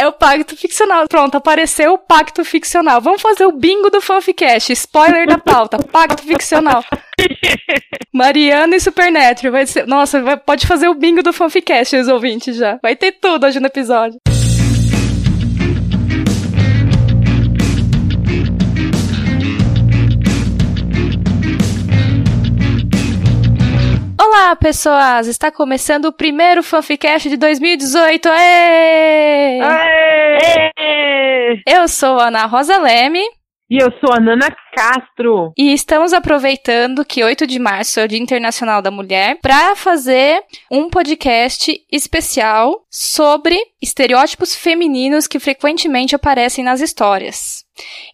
É o pacto ficcional. Pronto, apareceu o pacto ficcional. Vamos fazer o bingo do Fanficast. Spoiler da pauta. Pacto ficcional. Mariana e Supernatural. Vai ser... Nossa, vai... pode fazer o bingo do Fanficast, os ouvintes já. Vai ter tudo hoje no episódio. Olá, pessoas! Está começando o primeiro Fanficast de 2018. Aê! Aê! Eu sou a Ana Rosa Leme. E eu sou a Nana Castro. E estamos aproveitando que 8 de março é o Dia Internacional da Mulher para fazer um podcast especial sobre estereótipos femininos que frequentemente aparecem nas histórias.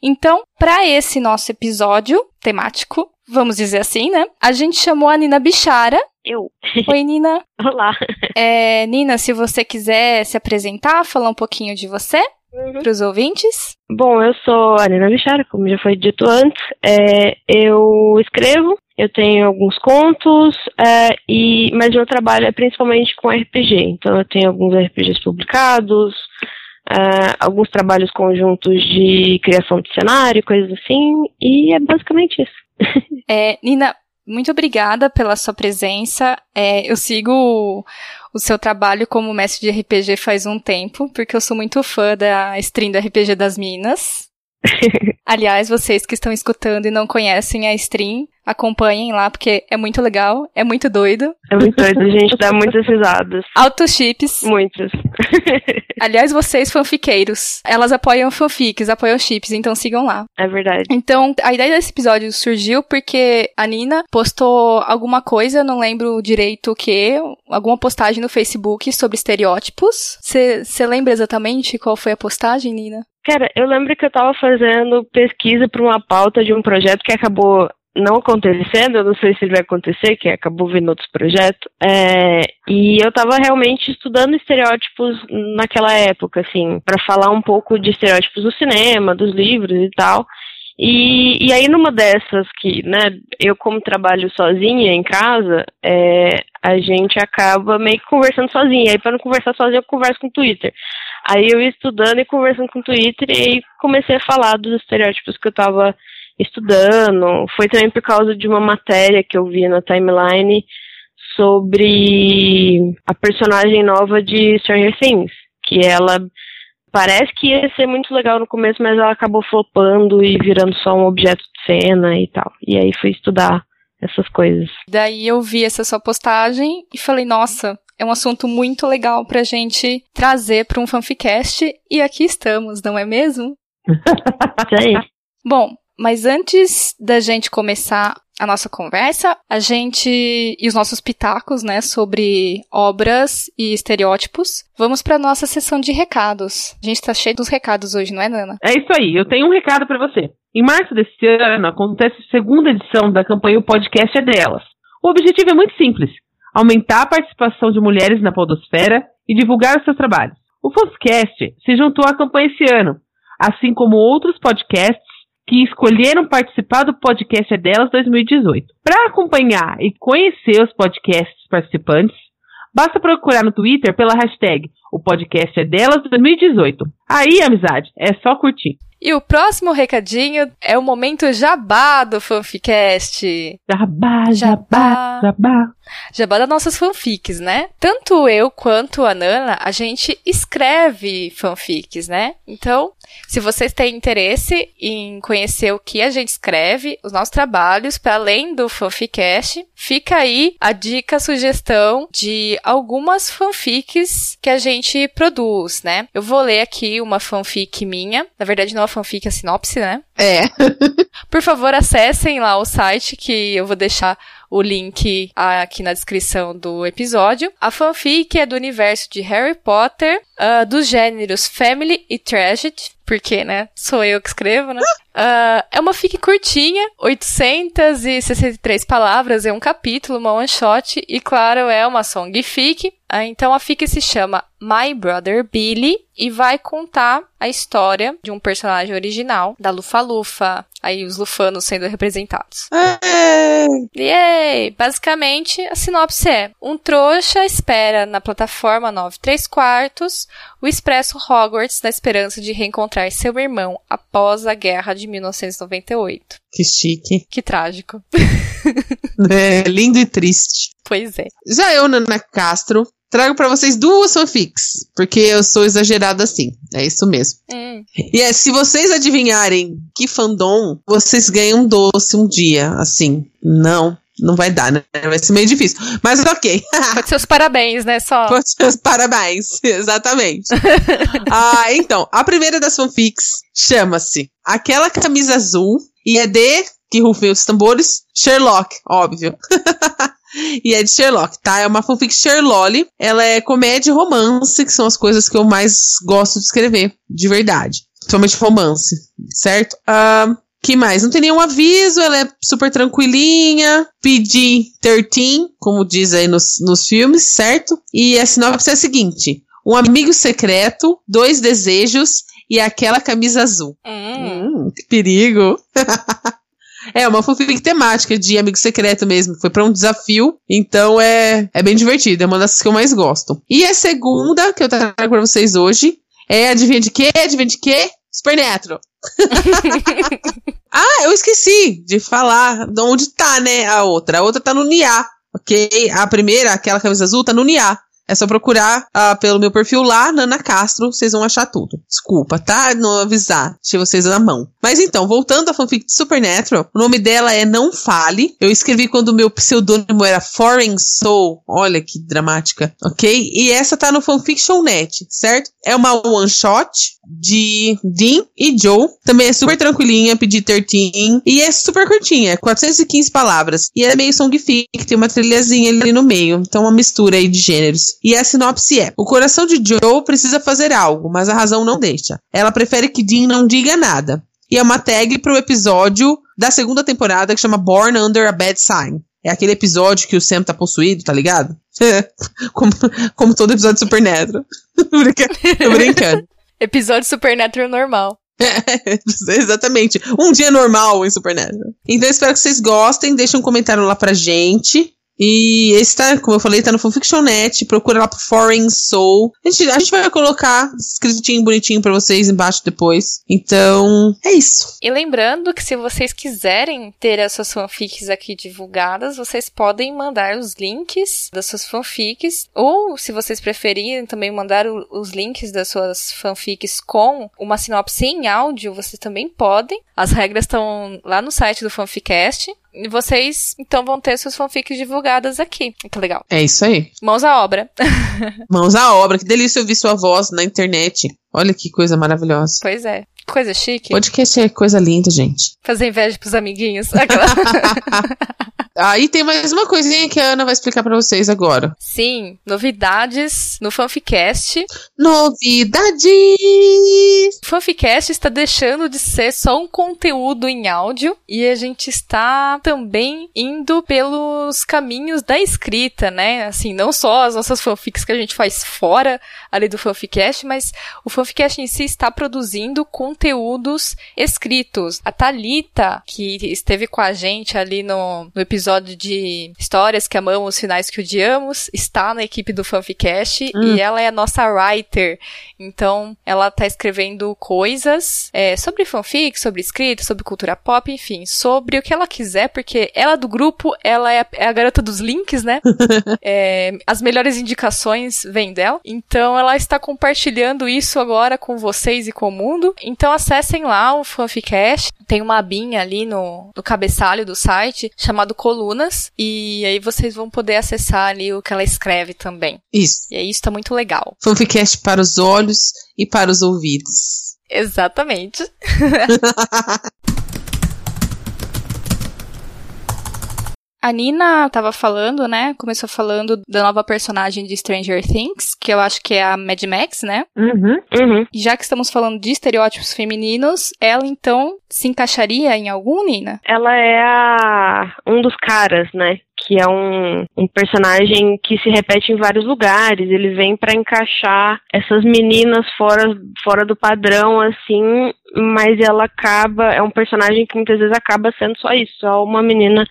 Então, para esse nosso episódio temático, vamos dizer assim, né? A gente chamou a Nina Bichara. Eu. Oi, Nina. Olá. É, Nina, se você quiser se apresentar, falar um pouquinho de você uhum. para os ouvintes. Bom, eu sou a Nina Bichara, como já foi dito antes. É, eu escrevo, eu tenho alguns contos, é, e, mas meu trabalho é principalmente com RPG. Então eu tenho alguns RPGs publicados, Uh, alguns trabalhos conjuntos de criação de cenário, coisas assim, e é basicamente isso. é, Nina, muito obrigada pela sua presença. É, eu sigo o, o, seu trabalho como mestre de RPG faz um tempo, porque eu sou muito fã da stream do RPG das Minas. Aliás, vocês que estão escutando e não conhecem a stream, acompanhem lá, porque é muito legal, é muito doido. É muito doido, a gente dá muitas risadas. Altos chips. Muitos. Aliás, vocês fanfiqueiros, elas apoiam fanfics, apoiam chips, então sigam lá. É verdade. Então, a ideia desse episódio surgiu porque a Nina postou alguma coisa, não lembro direito o que, alguma postagem no Facebook sobre estereótipos. Você lembra exatamente qual foi a postagem, Nina? Cara, eu lembro que eu tava fazendo pesquisa para uma pauta de um projeto que acabou não acontecendo, eu não sei se vai acontecer, que acabou vindo outros projetos, é, e eu estava realmente estudando estereótipos naquela época, assim, para falar um pouco de estereótipos do cinema, dos livros e tal. E, e aí numa dessas que, né, eu como trabalho sozinha em casa, é, a gente acaba meio que conversando sozinha. Aí para não conversar sozinha, eu converso com o Twitter. Aí eu ia estudando e conversando com o Twitter e comecei a falar dos estereótipos que eu estava estudando. Foi também por causa de uma matéria que eu vi na timeline sobre a personagem nova de Stranger Things, que ela parece que ia ser muito legal no começo, mas ela acabou flopando e virando só um objeto de cena e tal. E aí fui estudar essas coisas. Daí eu vi essa sua postagem e falei, nossa, é um assunto muito legal pra gente trazer para um fanficast e aqui estamos, não é mesmo? Isso aí. Bom, mas antes da gente começar a nossa conversa, a gente e os nossos pitacos, né, sobre obras e estereótipos, vamos para nossa sessão de recados. A gente tá cheio dos recados hoje, não é, Nana? É isso aí. Eu tenho um recado para você. Em março desse ano acontece a segunda edição da campanha O Podcast é Delas. O objetivo é muito simples: aumentar a participação de mulheres na podosfera e divulgar os seus trabalhos. O Foscast se juntou à campanha esse ano, assim como outros podcasts que escolheram participar do podcast é delas 2018. Para acompanhar e conhecer os podcasts participantes, basta procurar no Twitter pela hashtag o podcast é delas 2018. Aí, amizade, é só curtir. E o próximo recadinho é o momento jabá do Fanficast. Jabá, jabá, jabá. Jabá das nossas fanfics, né? Tanto eu quanto a Nana, a gente escreve fanfics, né? Então, se vocês têm interesse em conhecer o que a gente escreve, os nossos trabalhos, para além do Fanficast, fica aí a dica, a sugestão de algumas fanfics que a gente produz, né? Eu vou ler aqui uma fanfic minha. Na verdade, não é uma fanfic, é a sinopse, né? É. Por favor, acessem lá o site que eu vou deixar o link aqui na descrição do episódio. A fanfic é do universo de Harry Potter, uh, dos gêneros Family e Tragedy. Porque, né, sou eu que escrevo, né? Uh, é uma fic curtinha, 863 palavras, é um capítulo, uma one shot, e claro, é uma song fic. Uh, então a fic se chama My Brother Billy e vai contar a história de um personagem original, da Lufa-Lufa, aí os lufanos sendo representados. Yay! Basicamente, a sinopse é: um trouxa espera na plataforma 9 3 quartos o Expresso Hogwarts na esperança de reencontrar seu irmão após a guerra de 1998. Que chique. Que trágico. É, lindo e triste. Pois é. Já eu, Nana Castro, trago para vocês duas fanfics, porque eu sou exagerada assim. É isso mesmo. Hum. E é, se vocês adivinharem que fandom, vocês ganham um doce um dia, assim. Não, não vai dar, né? Vai ser meio difícil. Mas ok. Pode ser os parabéns, né? Só. Pode ser os parabéns, exatamente. ah, então, a primeira das fanfics chama-se Aquela Camisa Azul e é de, que rufem os tambores, Sherlock, óbvio. e é de Sherlock, tá? É uma fanfic Sherlock. Ela é comédia e romance, que são as coisas que eu mais gosto de escrever, de verdade. Principalmente romance, certo? Uh, que mais? Não tem nenhum aviso, ela é super tranquilinha, PG-13, como diz aí nos, nos filmes, certo? E a sinopse é a seguinte: um amigo secreto, dois desejos e aquela camisa azul. Hum, hum que perigo! É, uma fanfic temática de amigo secreto mesmo. Foi para um desafio. Então é, é bem divertido. É uma das que eu mais gosto. E a segunda que eu trago pra vocês hoje é adivinha de quê? Adivinha de quê? Supernatural. ah, eu esqueci de falar de onde tá, né? A outra. A outra tá no Nia. Ok? A primeira, aquela camisa azul, tá no Nia. É só procurar uh, pelo meu perfil lá, Nana Castro, vocês vão achar tudo. Desculpa, tá? Não avisar, deixei vocês na mão. Mas então, voltando à fanfic de Supernatural, o nome dela é Não Fale. Eu escrevi quando o meu pseudônimo era Foreign Soul. Olha que dramática, ok? E essa tá no Fanfiction.net, certo? É uma one shot de Dean e Joe. Também é super tranquilinha, pedir 13. E é super curtinha, 415 palavras. E é meio songfic, tem uma trilhazinha ali no meio. Então, uma mistura aí de gêneros. E a sinopse é: O coração de Joe precisa fazer algo, mas a razão não deixa. Ela prefere que Dean não diga nada. E é uma tag pro episódio da segunda temporada que chama Born Under a Bad Sign. É aquele episódio que o Sam tá possuído, tá ligado? como, como todo episódio de Supernatural. Tô brincando. episódio Supernatural normal. É, exatamente. Um dia normal em Supernatural. Então espero que vocês gostem. Deixem um comentário lá pra gente. E esse tá, como eu falei, tá no Fanfiction.net. Procura lá pro Foreign Soul. A gente, a gente vai colocar escritinho bonitinho para vocês embaixo depois. Então, é isso. E lembrando que se vocês quiserem ter as suas fanfics aqui divulgadas, vocês podem mandar os links das suas fanfics. Ou, se vocês preferirem, também mandar o, os links das suas fanfics com uma sinopse em áudio, vocês também podem. As regras estão lá no site do Fanficast. E vocês, então, vão ter suas fanfics divulgadas aqui. Que legal. É isso aí. Mãos à obra. Mãos à obra. Que delícia ouvir sua voz na internet. Olha que coisa maravilhosa. Pois é. Coisa chique. Podcast é coisa linda, gente. Fazer inveja pros amiguinhos. Aí tem mais uma coisinha que a Ana vai explicar para vocês agora. Sim, novidades no Fanficast. Novidades! O Fanficast está deixando de ser só um conteúdo em áudio e a gente está também indo pelos caminhos da escrita, né? Assim, não só as nossas fanfics que a gente faz fora ali do Fanficast, mas o Fanficast em si está produzindo conteúdos escritos. A Talita, que esteve com a gente ali no, no episódio de Histórias que Amamos, Finais que Odiamos, está na equipe do Fanficast hum. e ela é a nossa writer. Então, ela tá escrevendo coisas é, sobre fanfic, sobre escrita, sobre cultura pop, enfim, sobre o que ela quiser, porque ela do grupo, ela é a, é a garota dos links, né? é, as melhores indicações vêm dela. Então, ela está compartilhando isso agora com vocês e com o mundo. Então, acessem lá o Fanficast. Tem uma abinha ali no, no cabeçalho do site chamado colunas e aí vocês vão poder acessar ali o que ela escreve também. Isso. E aí isso tá muito legal. Fanficast para os olhos e para os ouvidos. A Nina tava falando, né? Começou falando da nova personagem de Stranger Things, que eu acho que é a Mad Max, né? Uhum. Uhum. E já que estamos falando de estereótipos femininos, ela então se encaixaria em algum, Nina? Ela é a, um dos caras, né? Que é um, um personagem que se repete em vários lugares. Ele vem pra encaixar essas meninas fora, fora do padrão, assim, mas ela acaba. É um personagem que muitas vezes acaba sendo só isso, só uma menina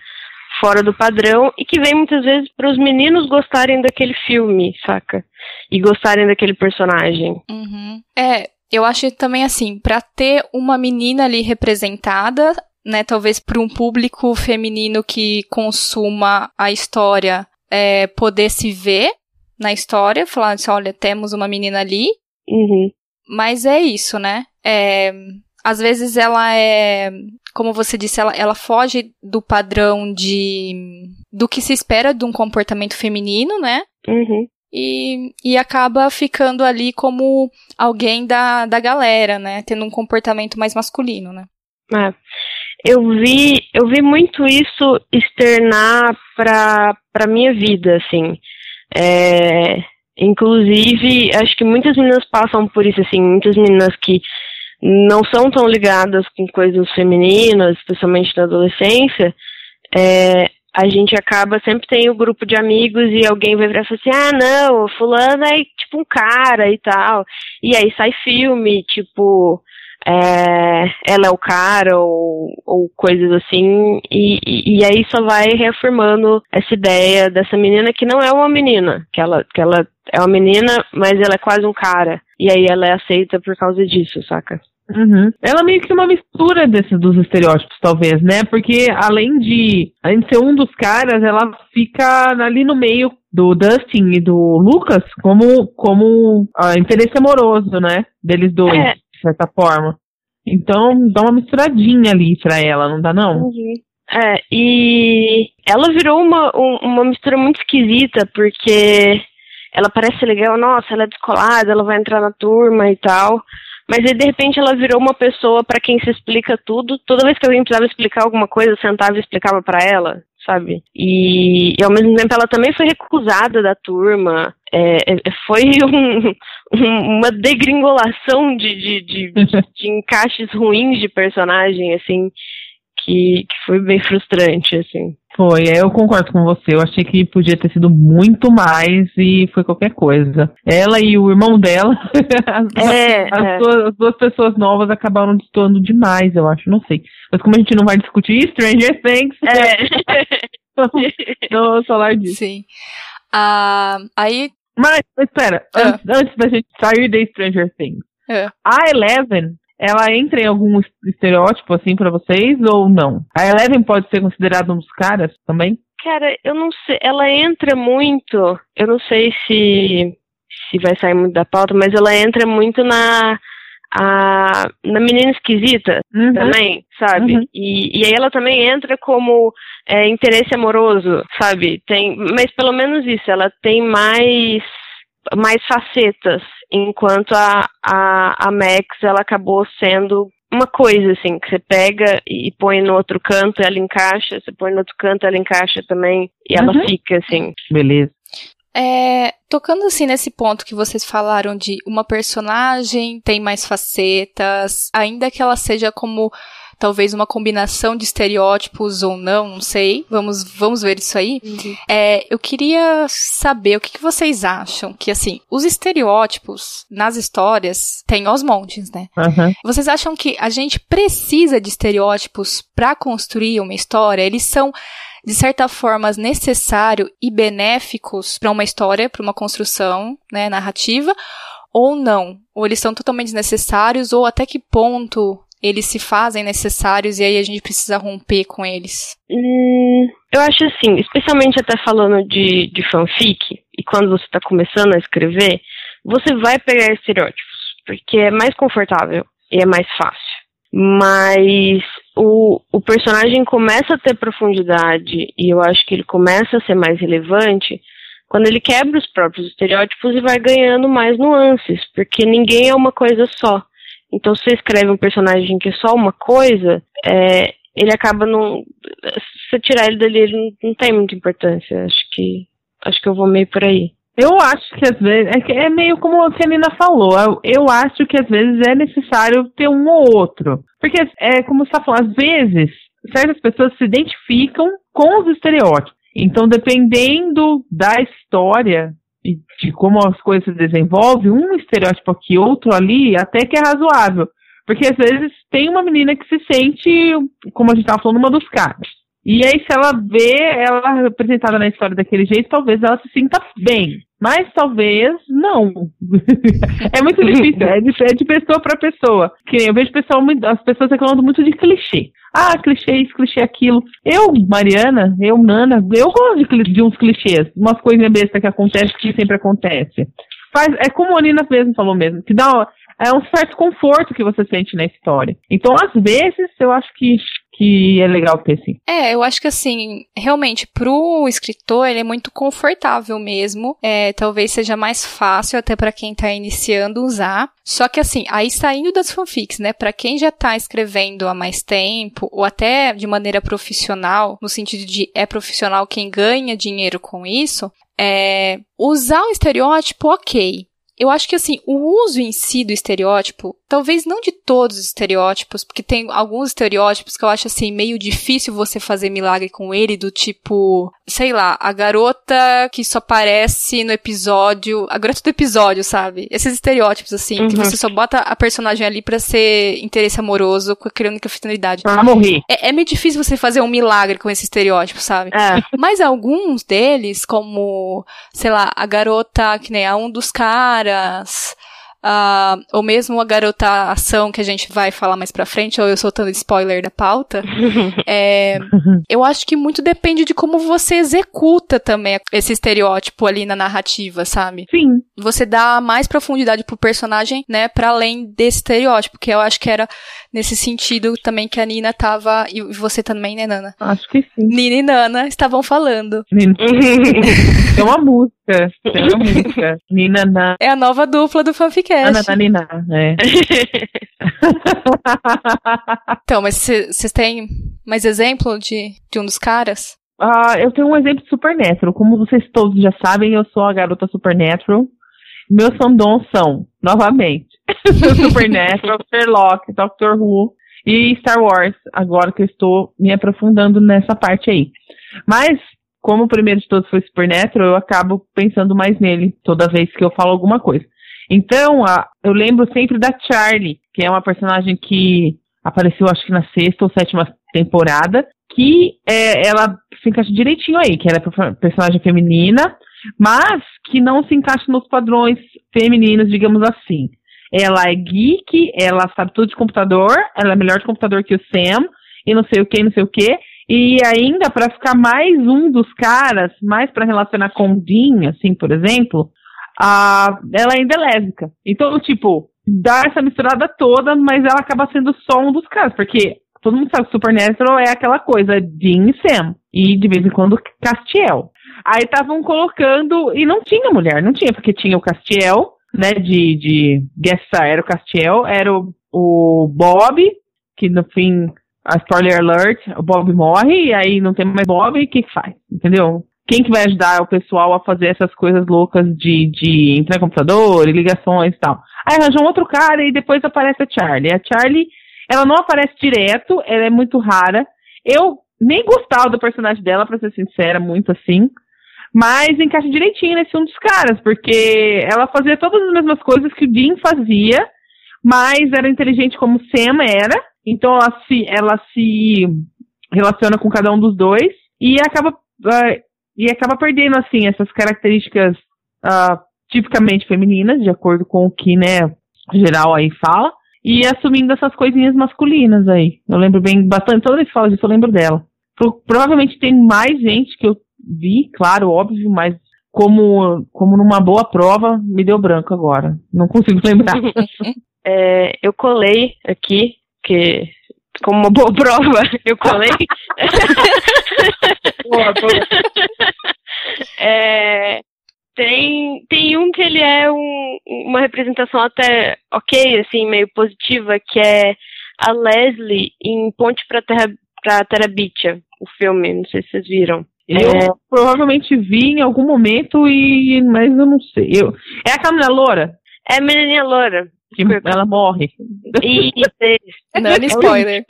fora do padrão e que vem muitas vezes para os meninos gostarem daquele filme, saca? E gostarem daquele personagem. Uhum. É, eu acho também assim, pra ter uma menina ali representada, né, talvez para um público feminino que consuma a história, é, poder se ver na história, falar assim, olha, temos uma menina ali, Uhum. mas é isso, né? É, às vezes ela é, como você disse, ela, ela foge do padrão de do que se espera de um comportamento feminino, né? Uhum. E, e acaba ficando ali como alguém da, da galera, né? Tendo um comportamento mais masculino, né? É. Eu vi, eu vi muito isso externar pra, pra minha vida, assim. É, inclusive, acho que muitas meninas passam por isso, assim, muitas meninas que não são tão ligadas com coisas femininas, especialmente na adolescência, é, a gente acaba, sempre tem o um grupo de amigos e alguém vai virar e falar assim, ah, não, fulano é tipo um cara e tal. E aí sai filme, tipo, é, ela é o cara ou, ou coisas assim, e, e, e, aí só vai reafirmando essa ideia dessa menina que não é uma menina, que ela, que ela é uma menina, mas ela é quase um cara. E aí ela é aceita por causa disso, saca? Uhum. Ela meio que uma mistura desses dos estereótipos, talvez, né? Porque além de, além de ser um dos caras, ela fica ali no meio do Dustin e do Lucas como, como uh, interesse amoroso, né? Deles dois, É. de certa forma. Então dá uma misturadinha ali pra ela, não dá não? Uhum. É, e ela virou uma, um- uma mistura muito esquisita, porque ela parece legal, nossa, ela é descolada, ela vai entrar na turma e tal. Mas aí, de repente, ela virou uma pessoa pra quem se explica tudo. Toda vez que alguém precisava explicar alguma coisa, eu sentava e explicava pra ela, sabe? E, e, ao mesmo tempo ela também foi recusada da turma. É, é, foi um- um- uma degringolação de, de, de, de encaixes ruins de personagem, assim, que, que foi bem frustrante, assim. Foi, é, eu concordo com você. Eu achei que podia ter sido muito mais e foi qualquer coisa. Ela e o irmão dela, as, É, as é. duas, as duas pessoas novas acabaram destoando demais, eu acho. Não sei. Mas como a gente não vai discutir Stranger Things, É. não vou falar disso. Sim. Ah, aí. Mas, espera, Ah. antes, antes da gente sair de Stranger Things, É. a Eleven, ela entra em algum es- estereótipo assim pra vocês ou não? A Eleven pode ser considerada um dos caras também? Cara, eu não sei, ela entra muito, eu não sei se, se vai sair muito da pauta, mas ela entra muito na, a, na menina esquisita Uhum. também, sabe? Uhum. E, e aí ela também entra como é, interesse amoroso, sabe? Tem, mas pelo menos isso, ela tem mais mais facetas, enquanto a, a, a Max ela acabou sendo uma coisa assim, que você pega e põe no outro canto, ela encaixa, você põe no outro canto, ela encaixa também, e ela Uhum. fica assim. Beleza. É, tocando assim nesse ponto que vocês falaram de uma personagem tem mais facetas, ainda que ela seja como talvez uma combinação de estereótipos ou não, não sei. Vamos, vamos ver isso aí. É, eu queria saber o que, que vocês acham que assim os estereótipos nas histórias têm aos montes, né? Aham. Vocês acham que a gente precisa de estereótipos para construir uma história? Eles são de certa forma necessários e benéficos para uma história, para uma construção, né, narrativa, ou não? Ou eles são totalmente desnecessários, ou até que ponto eles se fazem necessários e aí a gente precisa romper com eles? Hum, eu acho assim, especialmente até falando de, de fanfic, e quando você está começando a escrever, você vai pegar estereótipos, porque é mais confortável e é mais fácil. Mas o, o personagem começa a ter profundidade, e eu acho que ele começa a ser mais relevante quando ele quebra os próprios estereótipos e vai ganhando mais nuances, porque ninguém é uma coisa só. Então, se você escreve um personagem que é só uma coisa, é, ele acaba não. Você você tirar ele dali, ele não, não tem muita importância. Acho que acho que eu vou meio por aí. Eu acho que às vezes. É, é meio como a Nina falou. Eu, eu, acho que às vezes é necessário ter um ou outro. Porque é como você está falando, às vezes, certas pessoas se identificam com os estereótipos. Então, dependendo da história de como as coisas se desenvolvem, um estereótipo aqui, outro ali, até que é razoável. Porque às vezes tem uma menina que se sente, como a gente estava falando, uma dos caras. E aí, se ela vê ela representada na história daquele jeito, talvez ela se sinta bem. Mas talvez não. é muito difícil, é de, é de pessoa para pessoa. Que eu vejo pessoal, as pessoas reclamando muito de clichê. Ah, clichê isso, clichê aquilo. Eu, Mariana, eu, Nana, eu gosto de, de uns clichês, umas coisinhas bestas que acontecem que sempre acontece. Faz, é como a Nina mesmo falou mesmo, que dá é um certo conforto que você sente na história. Então, às vezes, eu acho que que é legal ter sim. É, eu acho que assim, realmente, pro escritor, ele é muito confortável mesmo. É, talvez seja mais fácil até para quem tá iniciando usar. Só que assim, aí saindo das fanfics, né, para quem já tá escrevendo há mais tempo, ou até de maneira profissional, no sentido de é profissional quem ganha dinheiro com isso, é, usar o estereótipo, ok. Eu acho que assim, o uso em si do estereótipo, talvez não de todos os estereótipos, porque tem alguns estereótipos que eu acho assim meio difícil você fazer milagre com ele, do tipo, sei lá, a garota que só aparece no episódio, a garota do episódio, sabe? Esses estereótipos assim, uhum. que você só bota a personagem ali para ser interesse amoroso com aquela única finalidade. Pra morrer. É, é, meio difícil você fazer um milagre com esse estereótipo, sabe? É. Mas alguns deles, como, sei lá, a garota que nem a um dos caras, uh, ou mesmo a garota ação que a gente vai falar mais pra frente, ou eu soltando spoiler da pauta, é, eu acho que muito depende de como você executa também esse estereótipo ali na narrativa, sabe? Sim. Você dá mais profundidade pro personagem, né, para além desse estereótipo, que eu acho que era nesse sentido também que a Nina tava, e você também, né, Nana? Acho que sim. Nina e Nana estavam falando. Nina. é uma música, é uma música. Nina, Nana. É a nova dupla do Fanficast. Ana, Nina, é. então, mas vocês têm mais exemplo de, de um dos caras? Uh, eu tenho um exemplo de Supernatural. Como vocês todos já sabem, eu sou a garota Supernatural. Meus fandoms são, novamente, Supernatural, Sherlock, Doctor Who e Star Wars, agora que eu estou me aprofundando nessa parte aí. Mas, como o primeiro de todos foi Supernatural, eu acabo pensando mais nele toda vez que eu falo alguma coisa. Então, a, eu lembro sempre da Charlie, que é uma personagem que apareceu acho que na sexta ou sétima temporada, que é, ela se encaixa direitinho aí, que ela é personagem feminina, mas que não se encaixa nos padrões femininos, digamos assim. Ela é geek, ela sabe tudo de computador, ela é melhor de computador que o Sam, e não sei o que, não sei o que. E ainda, para ficar mais um dos caras, mais para relacionar com Dean, assim, por exemplo, a, ela ainda é lésbica. Então, tipo, dá essa misturada toda, mas ela acaba sendo só um dos caras, porque todo mundo sabe que Supernatural é aquela coisa, Dean e Sam. E de vez em quando Castiel. Aí estavam colocando, e não tinha mulher, não tinha, porque tinha o Castiel, né, de, de guest star, era o Castiel, era o, o Bob, que no fim, a spoiler alert, o Bob morre, e aí não tem mais Bob, e o que que faz? Entendeu? Quem que vai ajudar o pessoal a fazer essas coisas loucas de, de entrar no computador ligações e tal? Aí arranjou um outro cara e depois aparece a Charlie. A Charlie, ela não aparece direto, ela é muito rara. Eu nem gostava do personagem dela, pra ser sincera, muito assim mas encaixa direitinho nesse um dos caras, porque ela fazia todas as mesmas coisas que o Dean fazia, mas era inteligente como Sam era, então ela se, ela se relaciona com cada um dos dois e acaba, uh, e acaba perdendo, assim, essas características uh, tipicamente femininas, de acordo com o que, né, geral aí fala, e assumindo essas coisinhas masculinas aí. Eu lembro bem, bastante, toda vez que fala disso eu lembro dela. Pro, provavelmente tem mais gente que eu vi, claro, óbvio, mas como, como numa boa prova, me deu branco agora. Não consigo lembrar. é, eu colei aqui, que como uma boa prova, eu colei. boa, boa. É, tem, tem um que ele é um, uma representação até ok, assim, meio positiva, que é a Leslie em Ponte para Terra pra Terabitia, o filme, não sei se vocês viram. Eu é... provavelmente vi em algum momento, e mas eu não sei. Eu... É a Camila Loura? É a menininha loura. Que ela morre. Isso, não, é spoiler.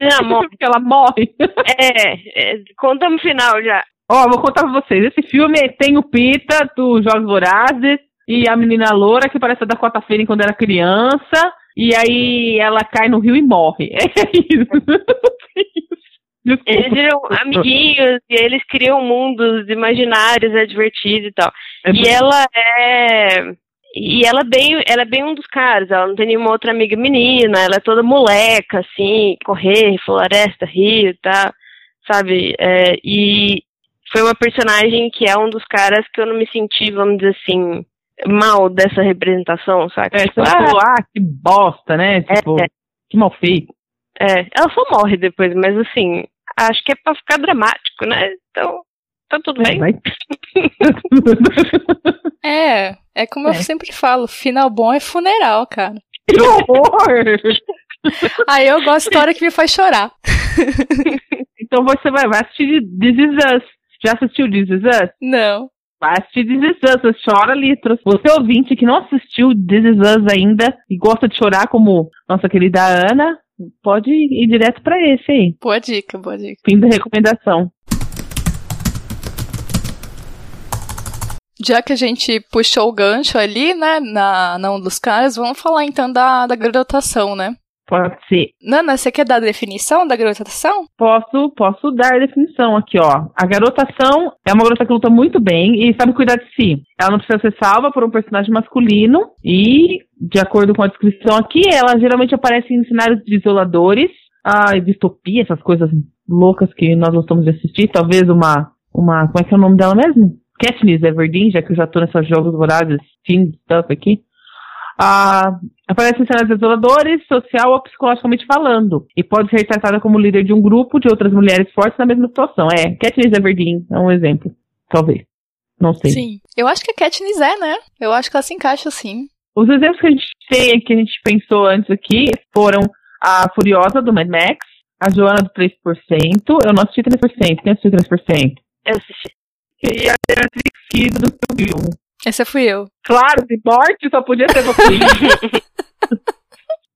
Ela morre. Porque ela morre. É, é, conta no final já. Ó, vou contar pra vocês. Esse filme tem o Pita, do Jogos Vorazes, e a menina loura, que parece a da quarta-feira quando era criança, e aí ela cai no rio e morre. É isso. Desculpa. Eles viram amiguinhos e eles criam mundos imaginários, é divertido e tal. É e ela é. E ela é bem, ela é bem um dos caras, ela não tem nenhuma outra amiga menina, ela é toda moleca, assim, correr, floresta, rio, tá, sabe? É, e foi uma personagem que é um dos caras que eu não me senti, vamos dizer assim, mal dessa representação, sabe? É, tipo, ah, ah, que bosta, né? Tipo, é, que mal feito. É, ela só morre depois, mas assim, acho que é pra ficar dramático, né? Então, tá tudo é, bem. é, é como é. eu sempre falo, final bom é funeral, cara. Que horror! Aí eu gosto de história que me faz chorar. então você vai, vai assistir This Is Us. Já assistiu This Is Us? Não. Vai assistir This Is Us, você chora litros. Você ouvinte que não assistiu This Is Us ainda e gosta de chorar como nossa querida Ana, pode ir direto para esse aí. Boa dica, boa dica. Fim da recomendação. Já que a gente puxou o gancho ali, né, na, na um dos caras, vamos falar então da, da graduação, né? Pode ser. Nana, você quer dar a definição da garotação? Posso, posso dar a definição aqui, ó. A garotação é uma garota que luta muito bem e sabe cuidar de si. Ela não precisa ser salva por um personagem masculino e, de acordo com a descrição aqui, ela geralmente aparece em cenários desoladores, a distopia, essas coisas loucas que nós gostamos de assistir. Talvez uma, uma, como é que é o nome dela mesmo? Katniss Everdeen, já que eu já tô nesses jogos vorazes, teen stuff aqui ah, aparece em cenários isoladores, social ou psicologicamente falando, e pode ser tratada como líder de um grupo de outras mulheres fortes na mesma situação. É, Katniss Everdeen é um exemplo, talvez. Não sei. Sim. Eu acho que a Katniss é, né? Eu acho que ela se encaixa assim. Os exemplos que a gente tem, que a gente pensou antes aqui, foram a Furiosa, do Mad Max, a Joana, do 3%, eu não assisti 3%, quem assistiu 3%? Eu assisti. E a Beatriz Kido, do seu essa fui eu. Claro, de morte só podia ser você.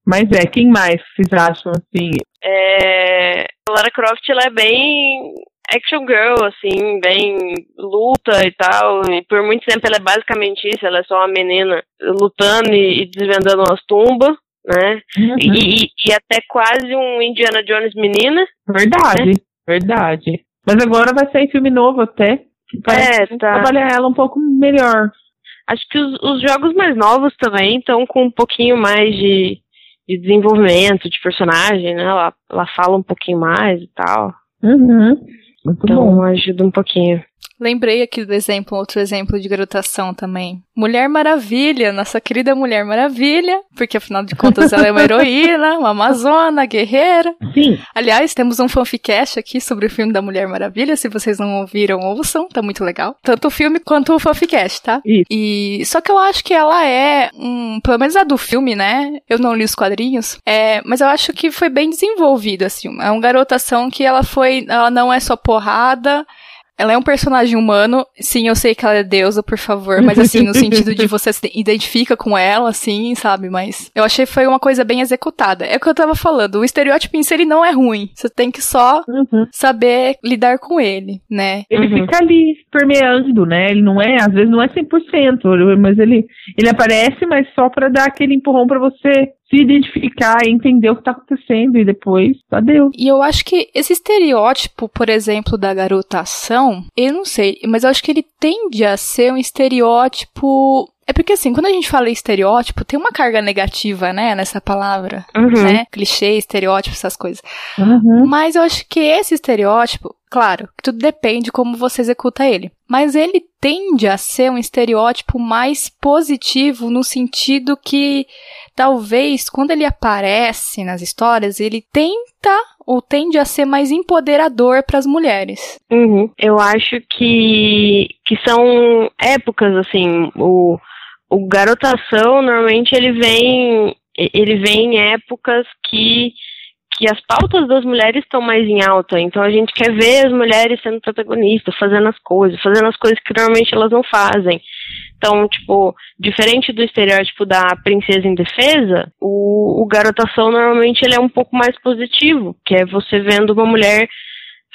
Mas é, quem mais vocês acham assim? É, a Lara Croft ela é bem action girl, assim, bem luta e tal. E por muito tempo ela é basicamente isso, ela é só uma menina lutando e, e desvendando umas tumbas, né? Uhum. E, e, até quase um Indiana Jones menina. Verdade, né? verdade. Mas agora vai sair filme novo até. Parece é, tá. trabalhar ela um pouco melhor. Acho que os, os jogos mais novos também estão com um pouquinho mais de, de desenvolvimento de personagem, né? Ela, ela fala um pouquinho mais e tal. Uhum. Muito então bom. ajuda um pouquinho. Lembrei aqui do exemplo, outro exemplo de garotação também. Mulher Maravilha, nossa querida Mulher Maravilha, porque afinal de contas ela é uma heroína, uma amazona, guerreira. Sim. Aliás, temos um fanficast aqui sobre o filme da Mulher Maravilha, se vocês não ouviram, ouçam, tá muito legal. Tanto o filme quanto o fanficast, tá? Isso. E só que eu acho que ela é, um, pelo menos a do filme, né? Eu não li os quadrinhos, é, mas eu acho que foi bem desenvolvido assim. É uma garotação que ela foi, ela não é só porrada, ela é um personagem humano. Sim, eu sei que ela é deusa, por favor. Mas assim, no sentido de você se identifica com ela, assim, sabe? Mas eu achei que foi uma coisa bem executada. É o que eu tava falando. O estereótipo em si ele não é ruim. Você tem que só uhum. saber lidar com ele, né? Ele uhum. fica ali permeando, né? Ele não é, às vezes não é 100%, mas ele, ele aparece, mas só para dar aquele empurrão para você se identificar e entender o que tá acontecendo e depois, adeus. E eu acho que esse estereótipo, por exemplo, da garotação, eu não sei, mas eu acho que ele tende a ser um estereótipo é porque assim, quando a gente fala estereótipo, tem uma carga negativa, né, nessa palavra, uhum. né? Clichê, estereótipo, essas coisas. Uhum. Mas eu acho que esse estereótipo, claro, tudo depende de como você executa ele. Mas ele tende a ser um estereótipo mais positivo no sentido que talvez quando ele aparece nas histórias, ele tenta ou tende a ser mais empoderador para as mulheres. Uhum. Eu acho que, que são épocas assim, o, o garotação normalmente ele vem ele vem em épocas que que as pautas das mulheres estão mais em alta, então a gente quer ver as mulheres sendo protagonistas, fazendo as coisas, fazendo as coisas que normalmente elas não fazem. Então, tipo, diferente do estereótipo da princesa indefesa, o, o garotação normalmente ele é um pouco mais positivo, que é você vendo uma mulher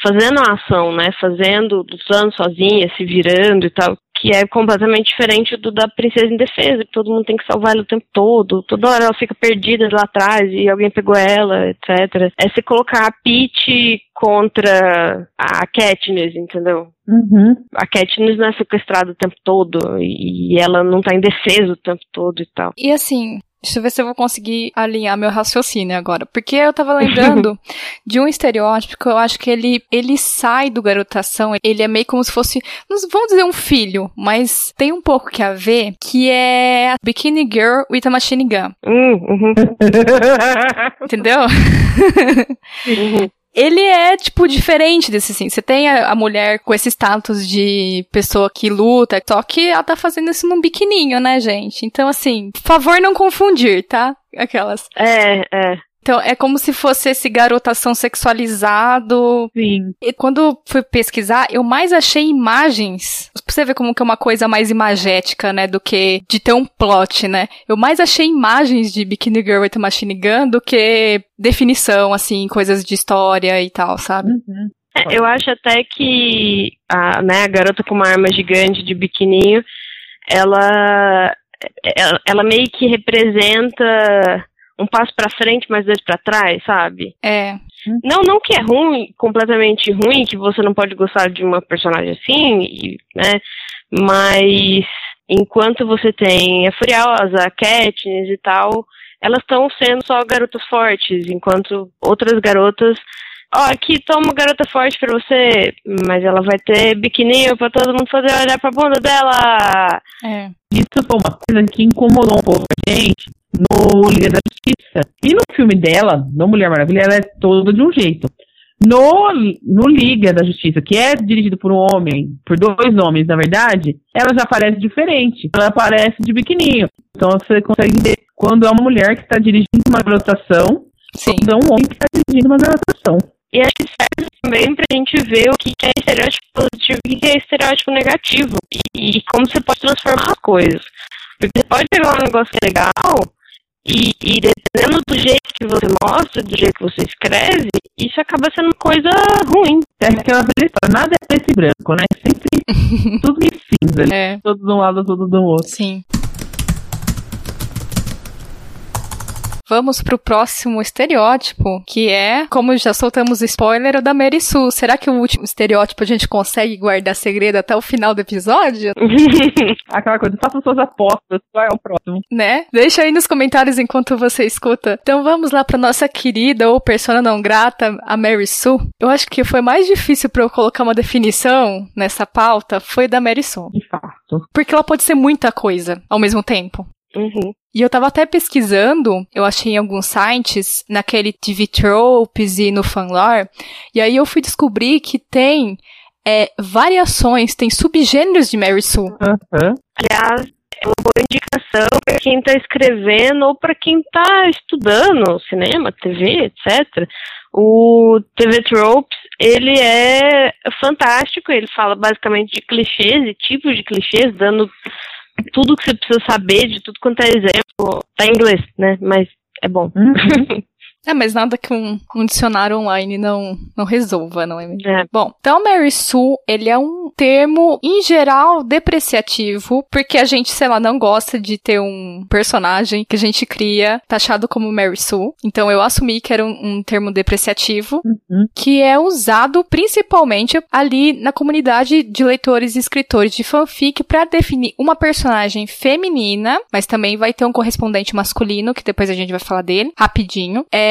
fazendo a ação, né? Fazendo, lutando sozinha, se virando e tal que é completamente diferente do da Princesa Indefesa, que todo mundo tem que salvar ela o tempo todo, toda hora ela fica perdida lá atrás e alguém pegou ela, etc. É se colocar a Peach contra a Katniss, entendeu? Uhum. A Katniss não é sequestrada o tempo todo e ela não tá indefesa o tempo todo e tal. E assim, Deixa eu ver se eu vou conseguir alinhar meu raciocínio agora. Porque eu tava lembrando de um estereótipo que eu acho que ele, ele sai do garotação, ele é meio como se fosse, não vamos dizer um filho, mas tem um pouco que a ver, que é Bikini Girl with a Machine Gun. Hum, uhum. Entendeu? Uhum. Ele é, tipo, diferente desse, assim. Você tem a, a, mulher com esse status de pessoa que luta, só que ela tá fazendo isso num biquininho, né, gente? Então, assim, por favor não confundir, tá? Aquelas. É, é. Então, é como se fosse esse garotação sexualizado. Sim. E quando fui pesquisar, eu mais achei imagens. Pra você ver como que é uma coisa mais imagética, né? Do que de ter um plot, né? Eu mais achei imagens de Bikini Girl with Machine Gun do que definição, assim, coisas de história e tal, sabe? Uhum. É, eu acho até que a, né, a garota com uma arma gigante de biquininho, ela, ela, ela meio que representa um passo para frente, mas dois para trás, sabe? É. Não, não que é ruim, completamente ruim, que você não pode gostar de uma personagem assim, e, né? Mas enquanto você tem a Furiosa, a Katniss e tal, elas estão sendo só garotas fortes, enquanto outras garotas ó, oh, aqui toma uma garota forte pra você, mas ela vai ter biquininho pra todo mundo poder olhar pra bunda dela. É. Isso foi uma coisa que incomodou um pouco a gente no Liga da Justiça. E no filme dela, no Mulher Maravilha, ela é toda de um jeito. No, no Liga da Justiça, que é dirigido por um homem, por dois homens, na verdade, ela já aparece diferente. Ela aparece de biquininho. Então você consegue ver quando é uma mulher que está dirigindo uma garotação, Sim. quando é um homem que está dirigindo uma garotação. E acho que serve também pra gente ver o que é estereótipo positivo e o que é estereótipo negativo. E, e como você pode transformar as coisas. Porque você pode pegar um negócio legal e, e, dependendo do jeito que você mostra, do jeito que você escreve, isso acaba sendo uma coisa ruim. É aquela história, nada é preto e branco, né? Sempre tudo em cinza. É. Todos de um lado, todos do outro. Sim. Vamos pro próximo estereótipo, que é, como já soltamos spoiler, o da Mary Sue. Será que o último estereótipo a gente consegue guardar segredo até o final do episódio? Aquela coisa, façam suas apostas, qual é o próximo? Né? Deixa aí nos comentários enquanto você escuta. Então vamos lá pra nossa querida ou persona não grata, a Mary Sue. Eu acho que foi mais difícil para eu colocar uma definição nessa pauta foi da Mary Sue. De fato. Porque ela pode ser muita coisa ao mesmo tempo. Uhum. E eu tava até pesquisando, eu achei em alguns sites, naquele TV Tropes e no Fanlore, e aí eu fui descobrir que tem é, variações, tem subgêneros de Mary Sue. Uhum. Aliás, é uma boa indicação para quem está escrevendo ou para quem está estudando cinema, TV, etc. O TV Tropes, ele é fantástico, ele fala basicamente de clichês e tipos de clichês, dando tudo que você precisa saber, de tudo quanto é exemplo, tá em inglês, né? Mas é bom. Uhum. É, mas nada que um, um, dicionário online não, não resolva, não é mesmo? É. Bom, então Mary Sue, ele é um termo, em geral, depreciativo, porque a gente, sei lá, não gosta de ter um personagem que a gente cria taxado como Mary Sue. Então eu assumi que era um, um termo depreciativo, Uhum. que é usado principalmente ali na comunidade de leitores e escritores de fanfic para definir uma personagem feminina, mas também vai ter um correspondente masculino, que depois a gente vai falar dele, rapidinho. É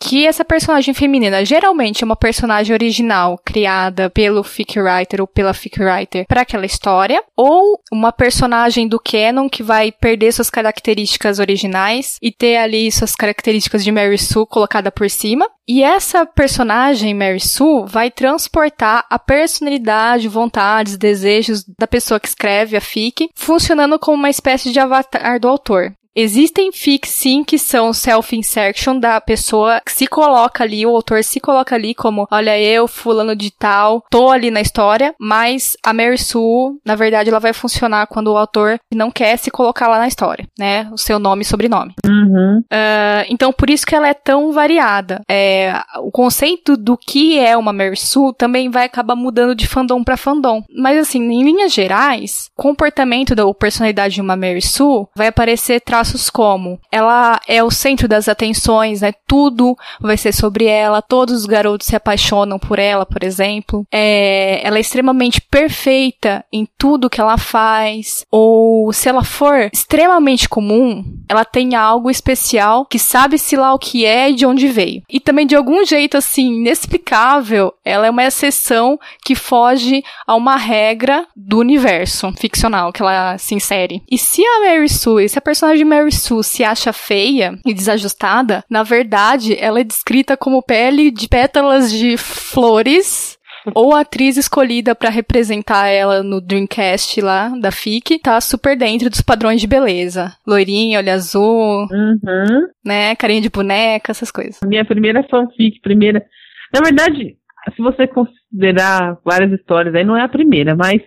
que essa personagem feminina geralmente é uma personagem original criada pelo fic writer ou pela fic writer para aquela história, ou uma personagem do canon que vai perder suas características originais e ter ali suas características de Mary Sue colocada por cima. E essa personagem, Mary Sue, vai transportar a personalidade, vontades, desejos da pessoa que escreve a fic, funcionando como uma espécie de avatar do autor. Existem fics sim que são self-insertion da pessoa que se coloca ali, o autor se coloca ali como, olha eu, fulano de tal, tô ali na história, mas a Mary Sue, na verdade, ela vai funcionar quando o autor não quer se colocar lá na história, né? O seu nome e sobrenome. Uhum. Uh, então, por isso que ela é tão variada. É, o conceito do que é uma Mary Sue também vai acabar mudando de fandom para fandom. Mas, assim, em linhas gerais, comportamento da personalidade de uma Mary Sue vai aparecer traços como ela é o centro das atenções, né? Tudo vai ser sobre ela, todos os garotos se apaixonam por ela, por exemplo. É, ela é extremamente perfeita em tudo que ela faz, ou se ela for extremamente comum, ela tem algo especial que sabe-se lá o que é e de onde veio. E também, de algum jeito, assim, inexplicável, ela é uma exceção que foge a uma regra do universo ficcional que ela se insere. E se a Mary Sue, se a personagem Mary Sue se acha feia e desajustada, na verdade, ela é descrita como pele de pétalas de flores ou a atriz escolhida para representar ela no Dreamcast lá, da FIC, tá super dentro dos padrões de beleza. Loirinha, olho azul, Uhum. né? Carinha de boneca, essas coisas. Minha primeira fanfic, primeira. Na verdade, se você considerar várias histórias, aí não é a primeira, mas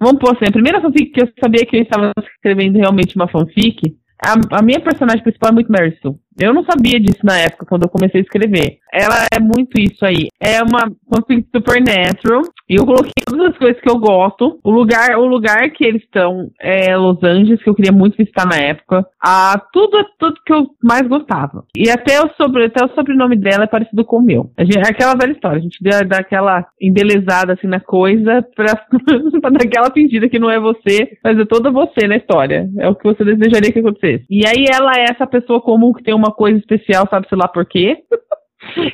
vamos pôr assim, a primeira fanfic que eu sabia que eu estava escrevendo realmente uma fanfic, a, a minha personagem principal é muito Mary Sue. Eu não sabia disso na época, quando eu comecei a escrever. Ela é muito isso aí. É uma fanfic supernatural. E eu coloquei todas as coisas que eu gosto. O lugar, o lugar que eles estão é Los Angeles, que eu queria muito visitar na época. Ah, tudo, tudo que eu mais gostava. E até o, sobre, até o sobrenome dela é parecido com o meu. Gente, é aquela velha história. A gente dá, dá aquela embelezada assim na coisa pra, pra dar aquela fingida que não é você, mas é toda você na história. É o que você desejaria que acontecesse. E aí ela é essa pessoa comum que tem uma coisa especial, sabe-se lá por quê?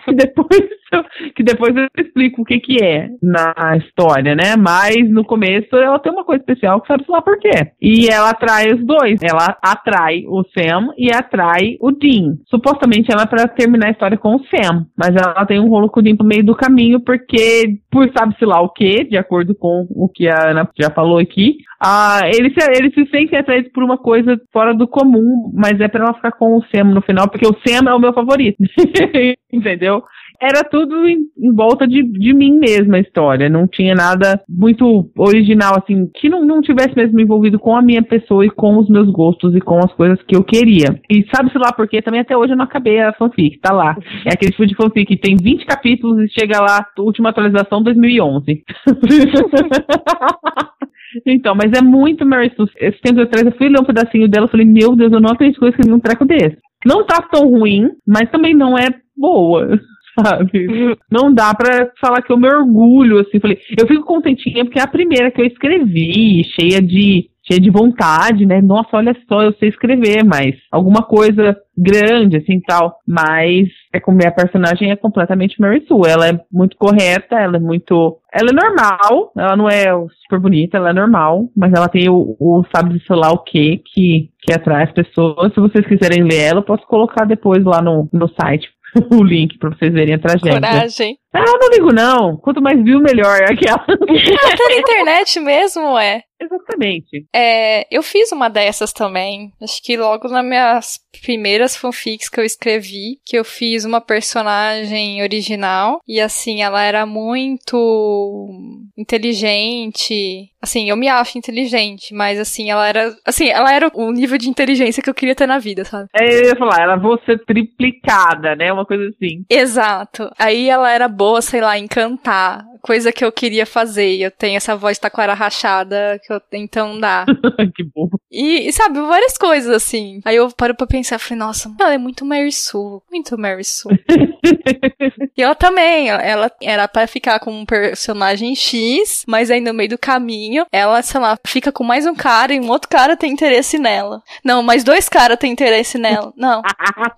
que depois que depois eu explico o que que é na história, né? Mas no começo ela tem uma coisa especial que sabe lá por quê. E ela atrai os dois. Ela atrai o Sam e atrai o Dean. Supostamente ela é pra terminar a história com o Sam, mas ela tem um rolo com o Dean no meio do caminho porque por sabe-se lá o que, de acordo com o que a Ana já falou aqui, ah, ele, se, ele se sente atraído por uma coisa fora do comum, mas é pra ela ficar com o Sam no final, porque o Sam é o meu favorito. Entendeu? Era tudo em, em volta de, de mim mesma a história. Não tinha nada muito original, assim, que não, não tivesse mesmo envolvido com a minha pessoa e com os meus gostos e com as coisas que eu queria. E sabe-se lá porque também até hoje eu não acabei a fanfic, tá lá. É aquele tipo de fanfic que tem 20 capítulos e chega lá, última atualização 2011. Então, mas é muito Mary Sue. Esse tempo atrás eu fui ler um pedacinho dela e falei, meu Deus, eu não acredito que eu escrevi um treco desse. Não tá tão ruim, mas também não é boa, sabe? Não dá pra falar que eu me orgulho, assim. Falei, eu fico contentinha porque é a primeira que eu escrevi, cheia de cheia de vontade, né? Nossa, olha só, eu sei escrever, mas alguma coisa grande, assim, tal. Mas é como minha personagem é completamente Mary Sue. Ela é muito correta, ela é muito. Ela é normal, ela não é super bonita, ela é normal, mas ela tem o, o sabe de lá o que que, que atrai as pessoas. Se vocês quiserem ler ela, eu posso colocar depois lá no, no site o link pra vocês verem a tragédia. Coragem. Ah, não ligo não. Quanto mais viu, melhor. Aquela. Na internet mesmo, é. Exatamente. É, eu fiz uma dessas também. Acho que logo nas minhas primeiras fanfics que eu escrevi, que eu fiz uma personagem original e assim, ela era muito inteligente. Assim, eu me acho inteligente, mas assim, ela era, assim, ela era o nível de inteligência que eu queria ter na vida, sabe? É, eu ia falar, ela vou ser triplicada, né? Uma coisa assim. Exato. Aí ela era boa, sei lá, em cantar, coisa que eu queria fazer. E eu tenho essa voz taquara rachada que eu então dá. que bobo. E, e, sabe, várias coisas assim. Aí eu paro pra pensar, falei, nossa, ela é muito Mary Sue, muito Mary Sue. e ela também, ela era pra ficar com um personagem X, mas aí no meio do caminho, ela, sei lá, fica com mais um cara e um outro cara tem interesse nela. Não, mais dois caras têm interesse nela. Não.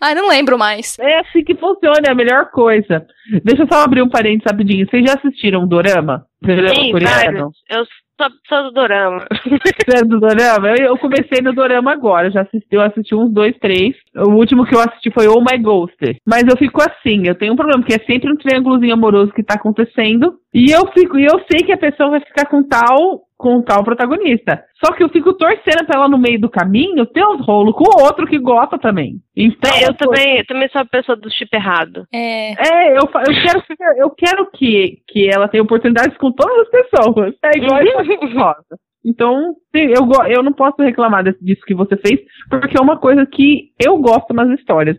Ai, não lembro mais. É assim que funciona, é a melhor coisa. Deixa eu só abrir um parênteses rapidinho. Vocês já assistiram o Dorama? Dorama Sim, coreano? vários. Eu sou, sou do Dorama. Você é do Dorama? Eu, eu comecei no Dorama agora. Já assisti, eu assisti uns dois, três. O último que eu assisti foi Oh My Ghost. Mas eu fico assim, eu tenho um problema, que é sempre um triângulozinho amoroso que tá acontecendo. E eu fico, e eu sei que a pessoa vai ficar com tal com tal protagonista. Só que eu fico torcendo pra ela no meio do caminho ter uns rolos com o outro que gosta também. Então, é, eu, também, eu também sou a pessoa do chip errado. É. É, eu, eu quero, eu quero que, que ela tenha oportunidades com todas as pessoas. É igual a rosa. Então, eu, eu não posso reclamar disso que você fez, porque é uma coisa que eu gosto nas histórias.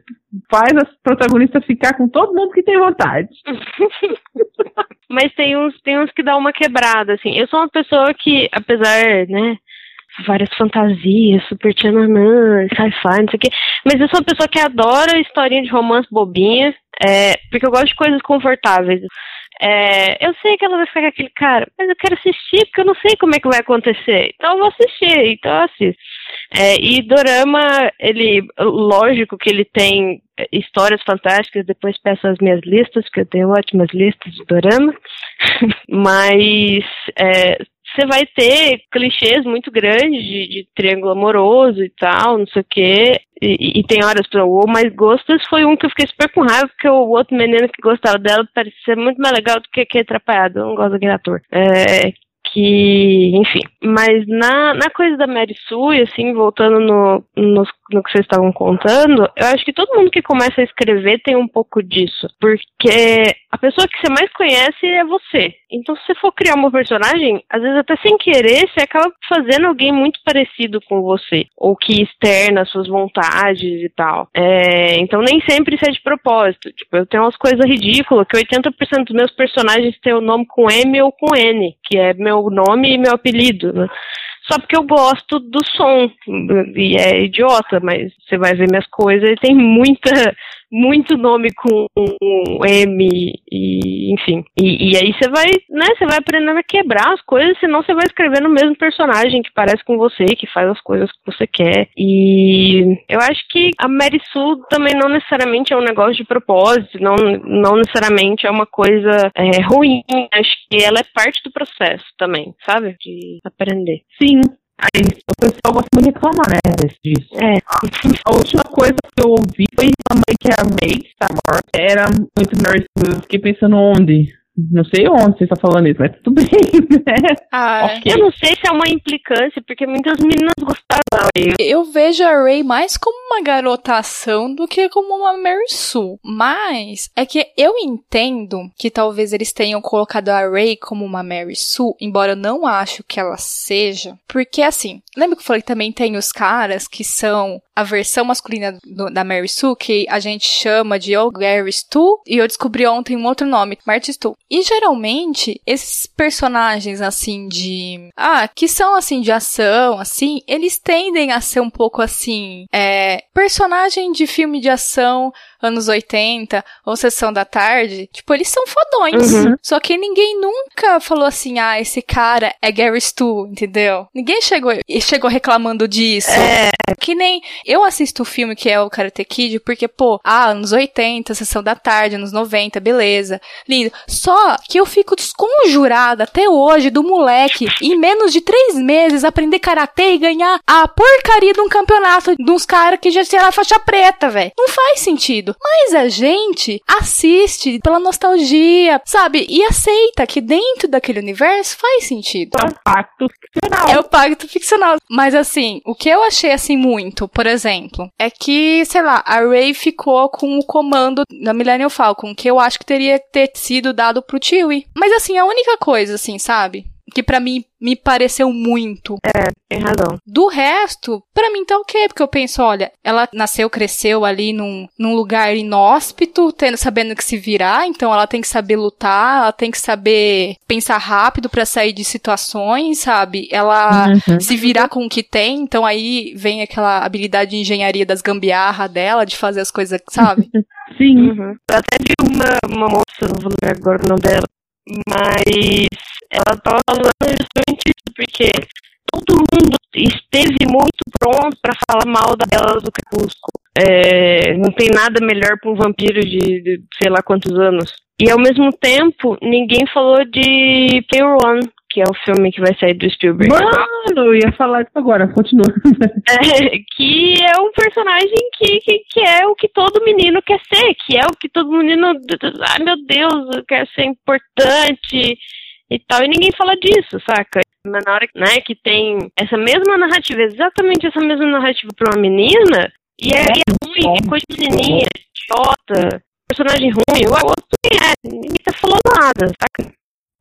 Faz as protagonistas ficar com todo mundo que tem vontade. Mas tem uns, tem uns que dá uma quebrada, assim. Eu sou uma pessoa que, apesar, né, várias fantasias, super tchananã, sci-fi, não sei o quê. Mas eu sou uma pessoa que adora historinha de romance bobinha, é, porque eu gosto de coisas confortáveis. É, eu sei que ela vai ficar com aquele cara, mas eu quero assistir porque eu não sei como é que vai acontecer. Então eu vou assistir, então eu assisto. É, e Dorama, ele, lógico que ele tem histórias fantásticas, depois peço as minhas listas, porque eu tenho ótimas listas de Dorama, mas é, você vai ter clichês muito grandes de, de, triângulo amoroso e tal, não sei o quê. E, e tem horas para o mais gostas foi um que eu fiquei super com raiva, porque o outro menino que gostava dela parecia ser muito mais legal do que que atrapalhado. Eu não gosto daquele ator. É, que, enfim. Mas na, na coisa da Mary Sue, assim, voltando no, no, no, que vocês estavam contando, eu acho que todo mundo que começa a escrever tem um pouco disso. Porque a pessoa que você mais conhece é você. Então, se você for criar uma personagem, às vezes até sem querer, você acaba fazendo alguém muito parecido com você. Ou que externa suas vontades e tal. É, então, nem sempre isso é de propósito. Tipo, eu tenho umas coisas ridículas, que 80% dos meus personagens têm o nome com M ou com N, que é meu nome e meu apelido, né? Só porque eu gosto do som. E é idiota, mas você vai ver minhas coisas e tem muita muito nome com um M e enfim. E, e aí você vai, né, você vai aprendendo a quebrar as coisas, senão você vai escrevendo o mesmo personagem que parece com você, que faz as coisas que você quer. E eu acho que a Mary Sue também não necessariamente é um negócio de propósito, não, não necessariamente é uma coisa é, ruim. Acho que ela é parte do processo também, sabe? De aprender. Sim, Aí o pessoal gosta muito de reclamar, né, disso. É. A última coisa que eu ouvi foi também que a May, tá morta, era muito. Eu fiquei pensando onde? Não sei onde você está falando isso, mas tudo bem, né? Ah, okay. Eu não sei se é uma implicância, porque muitas meninas gostaram da Ray. Eu vejo a Ray mais como uma garotação do que como uma Mary Sue. Mas é que eu entendo que talvez eles tenham colocado a Ray como uma Mary Sue, embora eu não acho que ela seja. Porque assim, lembra que eu falei que também tem os caras que são a versão masculina do, da Mary Sue, que a gente chama de Oh Gary Stu, e eu descobri ontem um outro nome, Marty Stu. E geralmente, esses personagens assim de. Ah, que são assim de ação, assim, eles tendem a ser um pouco assim. É. Personagem de filme de ação anos 80 ou Sessão da Tarde, tipo, eles são fodões. Uhum. Só que ninguém nunca falou assim, ah, esse cara é Gary Stu, entendeu? Ninguém chegou chegou reclamando disso. É. Que nem eu assisto o filme que é o Karate Kid porque, pô, ah, anos 80, Sessão da Tarde, anos 90, beleza. Lindo. Só que eu fico desconjurada até hoje do moleque, em menos de três meses, aprender karatê e ganhar a porcaria de um campeonato de uns caras que já tinha faixa preta, velho. Não faz sentido. Mas a gente assiste pela nostalgia, sabe? E aceita que dentro daquele universo faz sentido. É o pacto ficcional. É o pacto ficcional. Mas assim, o que eu achei assim muito, por exemplo, é que, sei lá, a Ray ficou com o comando da Millennium Falcon, que eu acho que teria que ter sido dado pro Chewie. Mas assim, a única coisa, assim, sabe? que para mim me pareceu muito. É, tem razão. Do resto, para mim tá ok, porque eu penso, olha, ela nasceu, cresceu ali num, num lugar inóspito, tendo, sabendo que se virar, então ela tem que saber lutar, ela tem que saber pensar rápido para sair de situações, sabe? Ela uhum. se virar com o que tem, então aí vem aquela habilidade de engenharia das gambiarra dela, de fazer as coisas, sabe? Sim. Uhum. Até vi uma, uma moça, não vou lembrar agora o nome dela, mas ela estava falando justamente isso, porque todo mundo esteve muito pronto para falar mal da Bela do Crepúsculo. É, não tem nada melhor para um vampiro de, de, sei lá quantos anos. E ao mesmo tempo, ninguém falou de Pale One, que é o filme que vai sair do Spielberg. Mano, eu ia falar isso agora, continua. É, que é um personagem que, que, que, é o que todo menino quer ser, que é o que todo menino. Ai meu Deus, quer ser importante e tal, e ninguém fala disso, saca? Mas na hora né, que tem essa mesma narrativa, exatamente essa mesma narrativa pra uma menina, e é, é ruim, é coisa de menininha, idiota, personagem ruim, o outro é, ninguém tá falando nada, saca?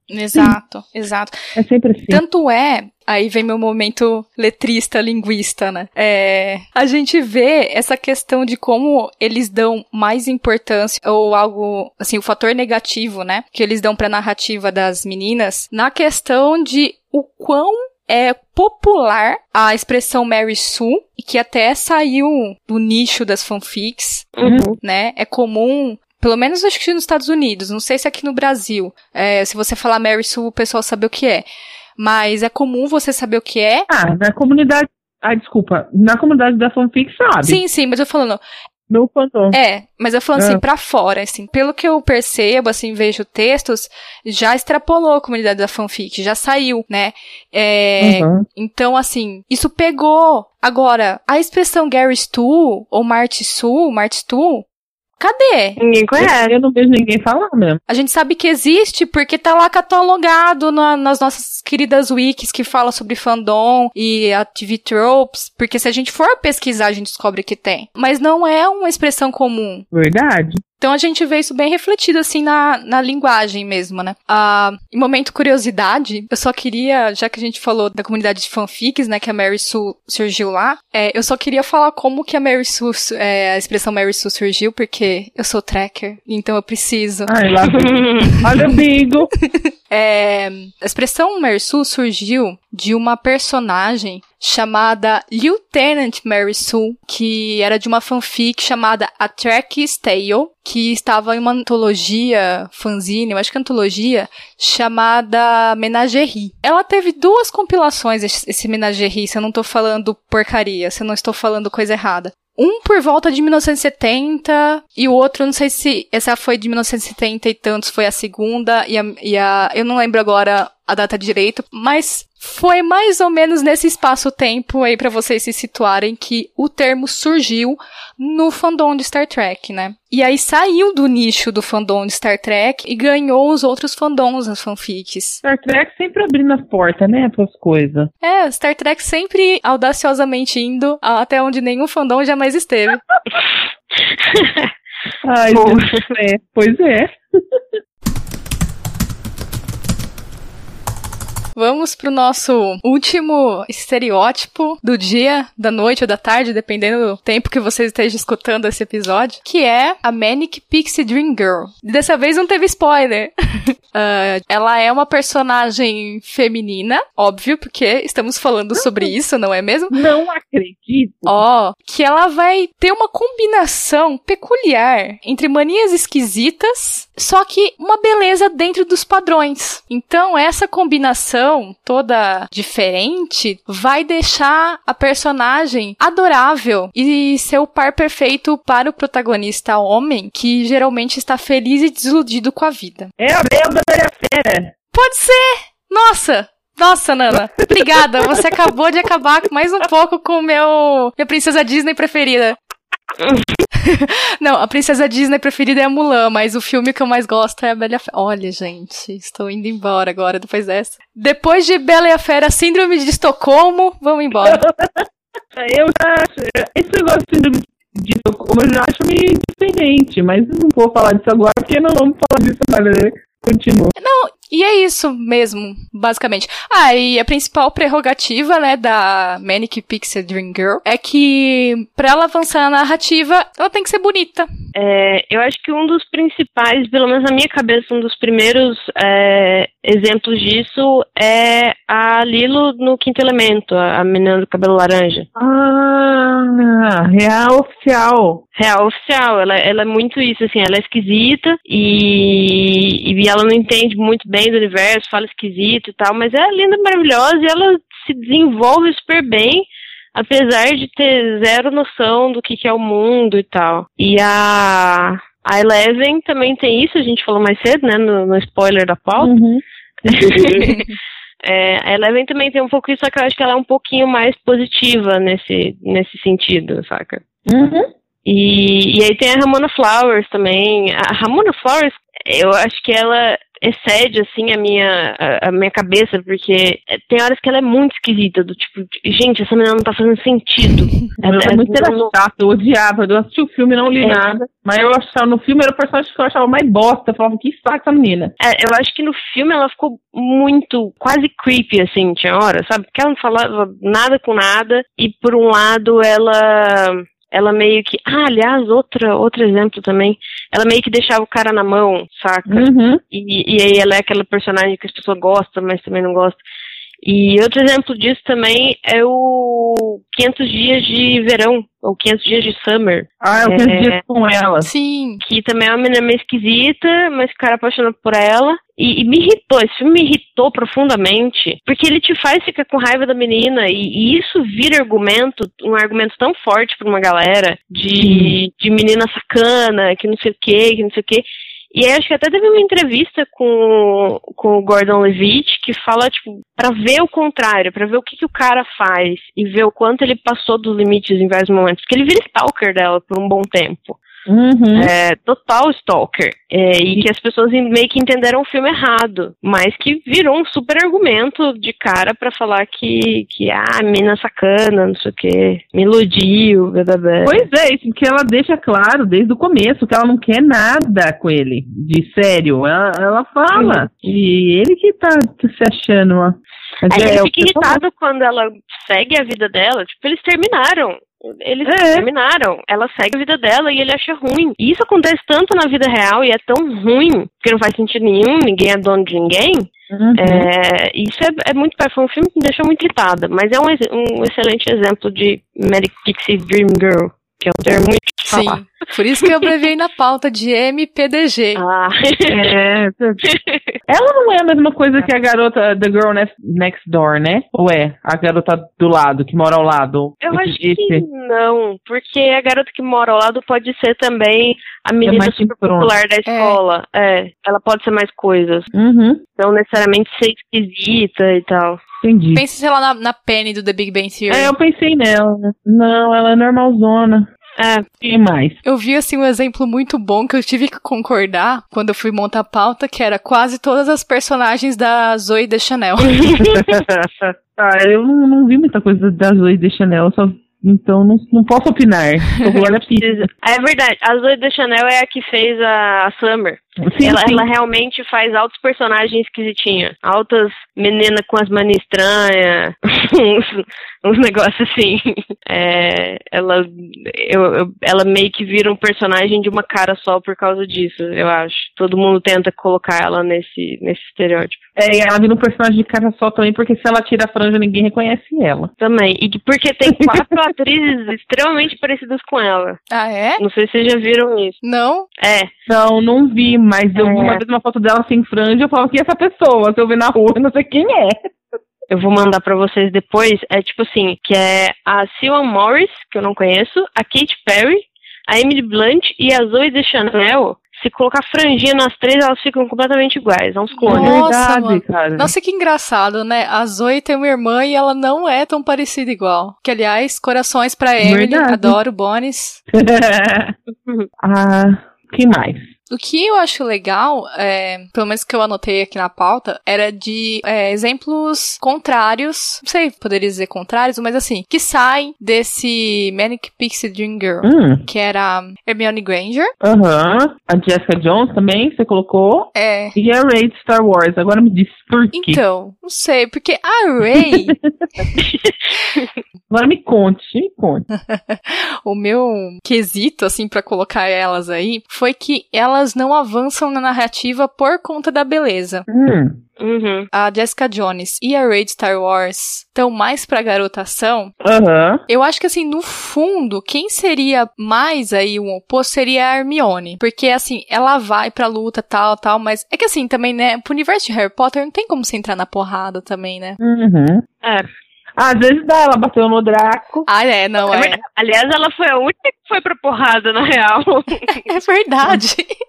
Exato, Sim. exato. É sempre assim. Tanto é, aí vem meu momento letrista, linguista, né? É, a gente vê essa questão de como eles dão mais importância, ou algo, assim, o fator negativo, né? Que eles dão pra narrativa das meninas, na questão de o quão é popular a expressão Mary Sue, que até saiu do nicho das fanfics, uhum. né? É comum pelo menos acho que nos Estados Unidos, não sei se aqui no Brasil. É, se você falar Mary Sue, o pessoal sabe o que é. Mas é comum você saber o que é. Ah, na comunidade. Ah, desculpa. Na comunidade da fanfic sabe. Sim, sim, mas eu falando. No fandom. É, mas eu falando assim, ah. assim, pra fora, assim, pelo que eu percebo, assim, vejo textos, já extrapolou a comunidade da fanfic, já saiu, né? É, uhum. Então, assim, isso pegou. Agora, a expressão Gary Stu, ou Marty Stu, Marty Stu, Cadê? Ninguém conhece. Eu não vejo ninguém falar mesmo. A gente sabe que existe porque tá lá catalogado na, nas nossas queridas wikis que fala sobre fandom e a TV tropes, porque se a gente for pesquisar, a gente descobre que tem. Mas não é uma expressão comum. Verdade. Então a gente vê isso bem refletido assim na, na linguagem mesmo, né? Ah, em momento curiosidade, eu só queria, já que a gente falou da comunidade de fanfics, né, que a Mary Sue surgiu lá, é, eu só queria falar como que a Mary Sue, é, a expressão Mary Sue surgiu, porque eu sou tracker, então eu preciso. Ai, lá. Olha, amigo! É, a expressão Mary Sue surgiu de uma personagem chamada Lieutenant Mary Sue, que era de uma fanfic chamada A Track's Tale, que estava em uma antologia fanzine, eu acho que é antologia, chamada Menagerie. Ela teve duas compilações, esse Menagerie, se eu não tô falando porcaria, se eu não estou falando coisa errada. Um por volta de 1970 e o outro, não sei se essa foi de 1970 e tantos, foi a segunda e a, e a eu não lembro agora a data direito, mas foi mais ou menos nesse espaço-tempo aí para vocês se situarem que o termo surgiu no fandom de Star Trek, né? E aí saiu do nicho do fandom de Star Trek e ganhou os outros fandoms nas fanfics. Star Trek sempre abrindo as portas, né, para as coisas. É, Star Trek sempre audaciosamente indo até onde nenhum fandom jamais esteve. Ai, é, pois é. Vamos pro nosso último estereótipo do dia, da noite ou da tarde, dependendo do tempo que você esteja escutando esse episódio, que é a Manic Pixie Dream Girl. Dessa vez não teve spoiler. uh, ela é uma personagem feminina, óbvio, porque estamos falando sobre isso, não é mesmo? Não acredito. Ó, oh, que ela vai ter uma combinação peculiar entre manias esquisitas, só que uma beleza dentro dos padrões. Então, essa combinação toda diferente vai deixar a personagem adorável e ser o par perfeito para o protagonista homem que geralmente está feliz e desiludido com a vida. É a Bela da Fera. Pode ser! Nossa, nossa, Nana, obrigada. Você acabou de acabar mais um pouco com o meu minha princesa Disney preferida. Não, a princesa Disney preferida é a Mulan, mas o filme que eu mais gosto é a Bela e a Fera. Olha, gente, estou indo embora agora depois dessa. Depois de Bela e a Fera, Síndrome de Estocolmo, vamos embora. eu já acho, esse negócio de Síndrome de Estocolmo eu já acho meio diferente, mas não vou falar disso agora porque não vamos falar disso agora, né? Continua. Não, e é isso mesmo, basicamente. Ah, e a principal prerrogativa, né, da Manic Pixie Dream Girl é que, pra ela avançar na narrativa, ela tem que ser bonita. É, eu acho que um dos principais, pelo menos na minha cabeça, um dos primeiros é, exemplos disso é a Lilo no Quinto Elemento, a menina do cabelo laranja. Ah, real oficial. Real oficial, ela, ela é muito isso, assim, ela é esquisita e, e ela não entende muito bem do universo, fala esquisito e tal, mas é linda, maravilhosa e ela se desenvolve super bem apesar de ter zero noção do que, que é o mundo e tal. E a, a Eleven também tem isso, a gente falou mais cedo, né, no, no spoiler da pauta. Uhum. é, a Eleven também tem um pouco isso, só que eu acho que ela é um pouquinho mais positiva nesse, nesse sentido, saca? Uhum. E, e aí tem a Ramona Flowers também. A Ramona Flowers, eu acho que ela excede, assim, a minha, a, a, minha cabeça, porque tem horas que ela é muito esquisita, do tipo, gente, essa menina não tá fazendo sentido. ela é muito não... chata, eu odiava, eu assisti o filme não li é. nada, mas eu achava, no filme era o personagem que eu achava mais bosta, eu falava, que saco essa menina. É, eu acho que no filme ela ficou muito, quase creepy, assim, tinha hora, sabe? Porque ela não falava nada com nada, e por um lado ela ela meio que. Ah, aliás, outra, outro exemplo também. Ela meio que deixava o cara na mão, saca? Uhum. E, e aí ela é aquela personagem que as pessoas gostam, mas também não gostam. E outro exemplo disso também é o 500 dias de verão, ou 500 dias de summer. Ah, é o 500 é, dias com ela. Sim. Que também é uma menina meio esquisita, mas o cara apaixona por ela. E, e, me irritou, esse filme me irritou profundamente, porque ele te faz ficar com raiva da menina, e, e isso vira argumento, um argumento tão forte pra uma galera, de, de menina sacana, que não sei o que, que não sei o que. E aí acho que até teve uma entrevista com, com o Gordon Levitt que fala, tipo, pra ver o contrário, pra ver o que, que o cara faz e ver o quanto ele passou dos limites em vários momentos. Porque ele vira stalker dela por um bom tempo. Uhum. É, total stalker. É, e que as pessoas meio que entenderam o filme errado. Mas que virou um super argumento de cara para falar que, que, ah, mina sacana, não sei o que, me iludiu, blá, blá, blá. Pois é, isso que ela deixa claro desde o começo que ela não quer nada com ele, de sério. Ela, ela fala. Uhum. E ele que tá se achando, ó. Aí é, ele fica irritado quando ela segue a vida dela. Tipo, eles terminaram. Eles é. terminaram. Ela segue a vida dela e ele acha ruim. E isso acontece tanto na vida real e é tão ruim que não faz sentido nenhum, ninguém é dono de ninguém. Uhum. É, isso é, é muito. Foi um filme que me deixou muito irritada, mas é um, um excelente exemplo de Medic Pixie Dream Girl que é um termo muito Sim, por isso que eu abreviei na pauta de MPDG. Ah, é. Ela não é a mesma coisa que a garota The Girl Next Door, né? Ou é? A garota do lado, que mora ao lado? Eu acho que não, porque a garota que mora ao lado pode ser também a é menina é super popular da escola. É. é. ela pode ser mais coisas. Uhum. Não necessariamente ser esquisita e tal. Entendi. Pensa, sei lá, na, na Penny do The Big Bang Theory. É, eu pensei nela. Não, ela é normalzona. É, e mais? Eu vi, assim, um exemplo muito bom que eu tive que concordar quando eu fui montar a pauta, que era quase todas as personagens da Zoe de Chanel. ah, eu não, não, vi muita coisa da Zoe de Chanel, só então não, não posso opinar. é verdade. A Zoe de Chanel é a que fez a, a Summer. Sim, ela, sim. ela, realmente faz altos personagens esquisitinhos. Altas meninas com as manias estranhas. uns, uns negócios assim. É, ela, eu, eu, ela meio que vira um personagem de uma cara só por causa disso, eu acho. Todo mundo tenta colocar ela nesse, nesse estereótipo. É, e ela vira um personagem de cara só também, porque se ela tira a franja, ninguém reconhece ela. Também. E porque tem quatro atrizes extremamente parecidas com ela. Ah, é? Não sei se vocês já viram isso. Não? É. Não, não vi, mas eu é. vi uma vez uma foto dela sem franja, eu falo que essa pessoa, se eu ver na rua, eu não sei quem é. Eu vou mandar para vocês depois. É tipo assim, que é a Sylvan Morris, que eu não conheço, a Kate Perry, a Emily Blunt e a Zoe de Chanel se colocar franjinha nas três, elas ficam completamente iguais. É uns clones. Nossa, Verdade, cara. Nossa, que engraçado, né? A Zoe tem uma irmã e ela não é tão parecida igual. Que, aliás, corações pra Emily. Verdade. Adoro Bonis. ah, que mais? O que eu acho legal, é, pelo menos que eu anotei aqui na pauta, era de é, exemplos contrários, não sei, poderia dizer contrários, mas assim, que saem desse Manic Pixie Dream Girl, hum. que era Hermione Granger. Aham. Uhum. A Jessica Jones também, você colocou. É. E a Ray de Star Wars. Agora me diz por quê. Então, não sei, porque a Ray... Agora me conte, me conte. o meu quesito, assim, para colocar elas aí, foi que ela elas não avançam na narrativa por conta da beleza. Hum. Uhum. A Jessica Jones e a Raid Star Wars estão mais pra garotação. Uhum. Eu acho que, assim, no fundo, quem seria mais aí um oposto seria a Hermione. Porque, assim, ela vai pra luta, tal, tal, mas é que, assim, também, né, pro universo de Harry Potter não tem como você entrar na porrada também, né? Uhum. É. Às vezes dá, ela bateu no Draco. Ah, é, não, é. é. Aliás, ela foi a única que foi pra porrada, na real. é verdade.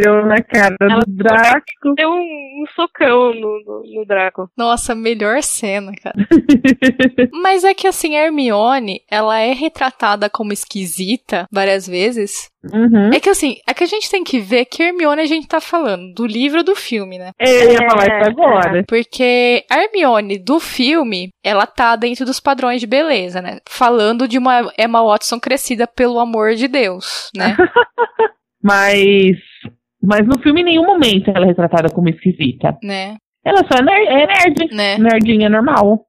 meteu na cara Ela do Draco. Deu um, um socão no, no, no Draco. Nossa, melhor cena, cara. Mas é que assim, a Hermione, ela é retratada como esquisita várias vezes. Uhum. É que assim, é que a gente tem que ver que Hermione a gente tá falando do livro ou do filme, né? Eu ia falar isso agora. Porque a Hermione do filme, ela tá dentro dos padrões de beleza, né? Falando de uma Emma Watson crescida pelo amor de Deus, né? Mas. Mas no filme, em nenhum momento ela é retratada como esquisita. né? Ela só é nerd, é nerd. Né? Nerdinha normal.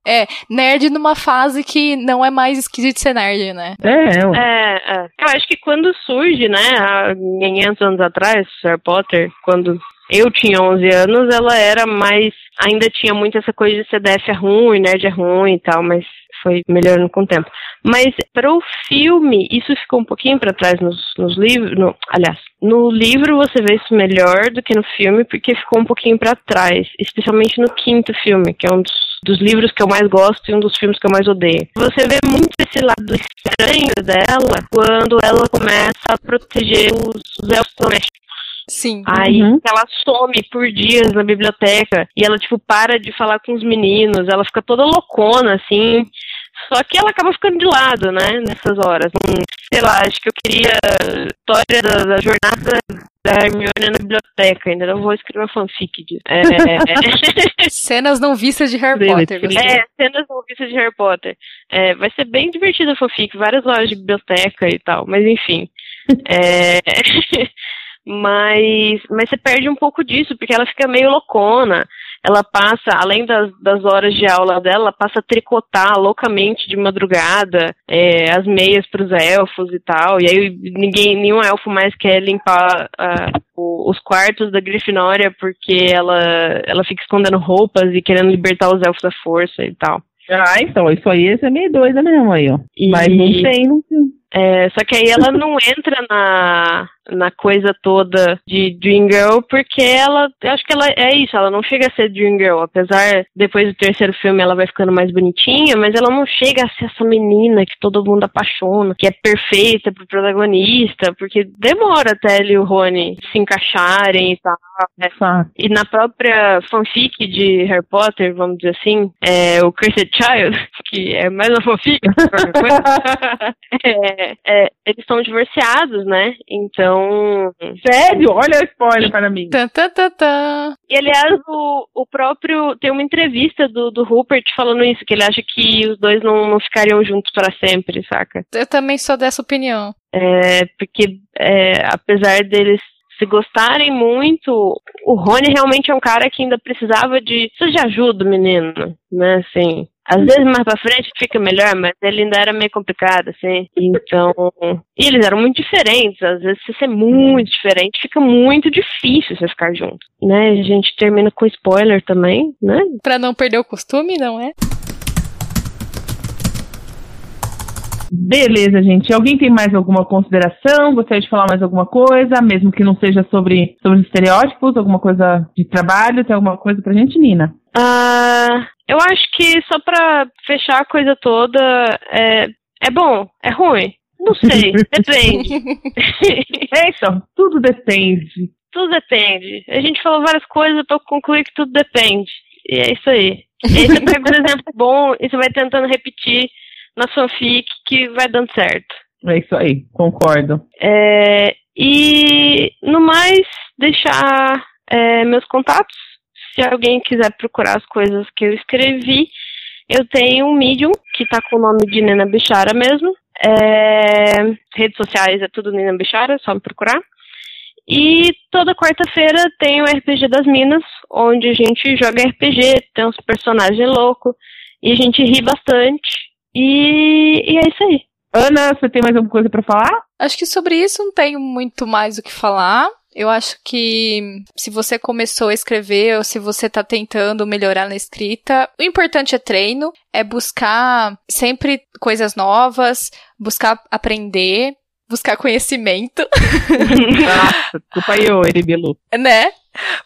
Nerd numa fase que não é mais esquisito ser nerd, né? É, ué. É, é. Eu acho que quando surge, né, há 500 anos atrás, Harry Potter, quando eu tinha 11 anos, ela era mais. Ainda tinha muito essa coisa de CDF é ruim, nerd é ruim e tal, mas foi melhorando com o tempo. Mas para o filme, isso ficou um pouquinho para trás nos, nos livros. No, aliás, no livro você vê isso melhor do que no filme, porque ficou um pouquinho para trás, especialmente no quinto filme, que é um dos, dos livros que eu mais gosto e um dos filmes que eu mais odeio. Você vê muito esse lado estranho dela quando ela começa a proteger os, os elfos domésticos. Sim. Aí Uhum. ela some por dias na biblioteca e ela, tipo, para de falar com os meninos, ela fica toda loucona, assim. Só que ela acaba ficando de lado, né, nessas horas. Hum, sei lá, acho que eu queria a história da, da jornada da Hermione na biblioteca. Ainda não vou escrever uma fanfic disso. É, Cenas não vistas de Harry Potter. é, cenas noviças de Harry Potter. É, vai ser bem divertida a fanfic, várias lojas de biblioteca e tal, mas enfim. É, mas, mas você perde um pouco disso, porque ela fica meio loucona. Ela passa, além das, das horas de aula dela, ela passa a tricotar loucamente de madrugada é, as meias para os elfos e tal. E aí ninguém, nenhum elfo mais quer limpar ah, o- os quartos da Grifinória porque ela, ela fica escondendo roupas e querendo libertar os elfos da força e tal. Ah, então, isso aí esse é meio doida mesmo aí, ó. E- Mas não tem no filme. É, só que aí ela não entra na, na coisa toda de Dream Girl, porque ela, eu acho que ela é isso, ela não chega a ser Dream Girl, apesar, depois do terceiro filme ela vai ficando mais bonitinha, mas ela não chega a ser essa menina que todo mundo apaixona, que é perfeita pro protagonista, porque demora até ele e o Rony se encaixarem e tal. né? E na própria fanfic de Harry Potter, vamos dizer assim, é, o Cursed Child, que é mais uma fanfic, qualquer coisa, é, é, eles são divorciados, né? Então. Sério? Olha o spoiler para mim. Tan, tan, tan, tan. E aliás, o, o próprio. Tem uma entrevista do, do Rupert falando isso, que ele acha que os dois não, não ficariam juntos para sempre, saca? Eu também sou dessa opinião. É, porque é, apesar deles se gostarem muito, o Rony realmente é um cara que ainda precisava de. Precisa de ajuda, menino, né? Assim. Às vezes mais pra frente fica melhor, mas ele ainda era meio complicado, assim. Então. E eles eram muito diferentes. Às vezes, se você é muito diferente, fica muito difícil você ficar junto. Né? A gente termina com spoiler também, né? Pra não perder o costume, não é? Beleza, gente. Alguém tem mais alguma consideração? Gostaria de falar mais alguma coisa, mesmo que não seja sobre, sobre os estereótipos, alguma coisa de trabalho? Tem alguma coisa pra gente, Nina? Ah, eu acho que só pra fechar a coisa toda, é, é bom, é ruim. Não sei, depende. É, então, tudo depende. tudo depende. A gente falou várias coisas pra concluir que tudo depende. E é isso aí. E aí você pega um exemplo bom e você vai tentando repetir na fanfic que vai dando certo. É isso aí, concordo. É, e no mais, deixar é, meus contatos. Se alguém quiser procurar as coisas que eu escrevi, eu tenho um Medium, que tá com o nome de Nina Bichara mesmo. É, redes sociais é tudo Nina Bichara, é só me procurar. E toda quarta-feira tem o RPG das Minas, onde a gente joga RPG, tem uns personagens loucos, e a gente ri bastante. E, e é isso aí. Ana, você tem mais alguma coisa pra falar? Acho que sobre isso não tenho muito mais o que falar. Eu acho que se você começou a escrever ou se você tá tentando melhorar na escrita, o importante é treino, é buscar sempre coisas novas, buscar aprender, buscar conhecimento, Nossa, desculpa aí, ô Eribilu. né?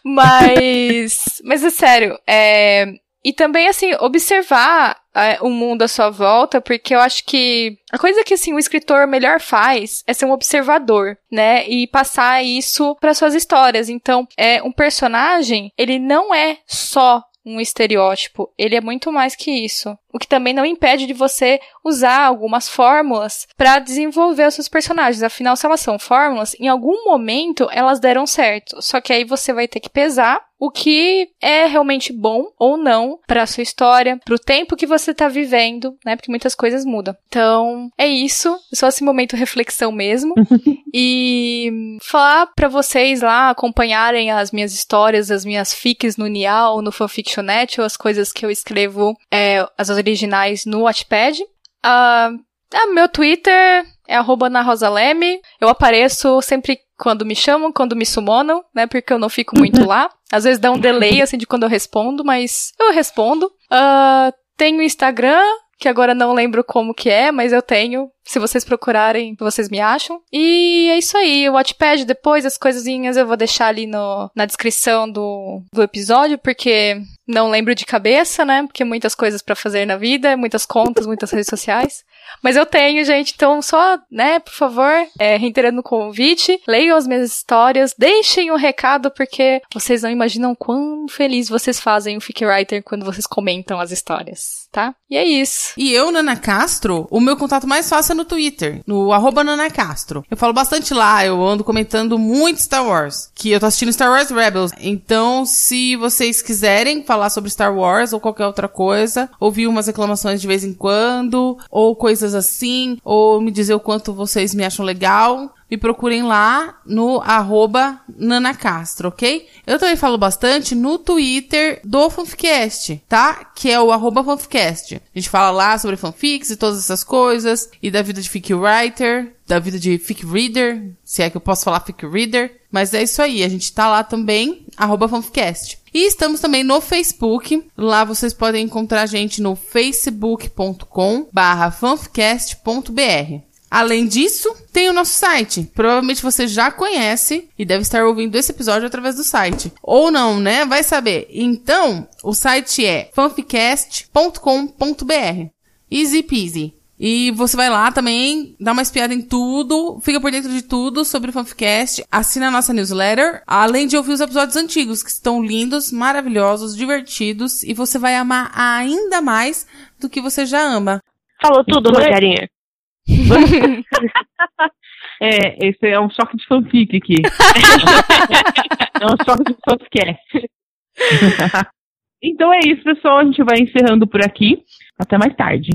Mas, mas é sério, é, e também assim, observar é, o mundo à sua volta, porque eu acho que a coisa que assim o escritor melhor faz é ser um observador, né, e passar isso para suas histórias. Então, é um personagem, ele não é só um estereótipo, ele é muito mais que isso. O que também não impede de você usar algumas fórmulas para desenvolver os seus personagens. Afinal, se elas são fórmulas, em algum momento elas deram certo. Só que aí você vai ter que pesar o que é realmente bom ou não para sua história, para o tempo que você tá vivendo, né? Porque muitas coisas mudam. Então, é isso, só esse momento reflexão mesmo. e falar para vocês lá acompanharem as minhas histórias, as minhas fics no Nial, no Fanfictionet, ou as coisas que eu escrevo, é, as originais no Wattpad. Uh, ah, meu Twitter é arroba na Rosaleme. Eu apareço sempre quando me chamam, quando me summonam, né? Porque eu não fico muito lá. Às vezes dá um delay, assim, de quando eu respondo, mas eu respondo. Uh, tenho Instagram, que agora não lembro como que é, mas eu tenho. Se vocês procurarem, vocês me acham. E é isso aí. O Watchpad, depois, as coisinhas eu vou deixar ali no, na descrição do, do episódio, porque não lembro de cabeça, né? Porque muitas coisas para fazer na vida, muitas contas, muitas redes sociais. Mas eu tenho, gente, então só, né, por favor, é, reiterando o convite, leiam as minhas histórias, deixem um recado, porque vocês não imaginam quão feliz vocês fazem o Fic Writer quando vocês comentam as histórias, tá? E é isso. E eu, Nana Castro, o meu contato mais fácil é no Twitter, no arroba Nana Castro. Eu falo bastante lá, eu ando comentando muito Star Wars, que eu tô assistindo Star Wars Rebels. Então, se vocês quiserem falar sobre Star Wars ou qualquer outra coisa, ouvir umas reclamações de vez em quando, ou coisas assim, ou me dizer o quanto vocês me acham legal, me procurem lá no arroba nanacastro, ok? Eu também falo bastante no Twitter do Fanficast, tá? Que é o arroba fanficast. A gente fala lá sobre fanfics e todas essas coisas, e da vida de fic writer, da vida de fic reader, se é que eu posso falar fic reader. Mas é isso aí, a gente tá lá também, arroba fanficast. E estamos também no Facebook. Lá vocês podem encontrar a gente no facebook.com barra fanficast.br. Além disso, tem o nosso site. Provavelmente você já conhece e deve estar ouvindo esse episódio através do site. Ou não, né? Vai saber. Então, o site é fanficast.com.br. Easy peasy. E você vai lá também, dá uma espiada em tudo, fica por dentro de tudo sobre o Fanficast, assina a nossa newsletter, além de ouvir os episódios antigos, que estão lindos, maravilhosos, divertidos, e você vai amar ainda mais do que você já ama. Falou tudo, Rogerinha. é, esse é um choque de fanfic aqui. é um choque de fanficast. então é isso, pessoal. A gente vai encerrando por aqui. Até mais tarde.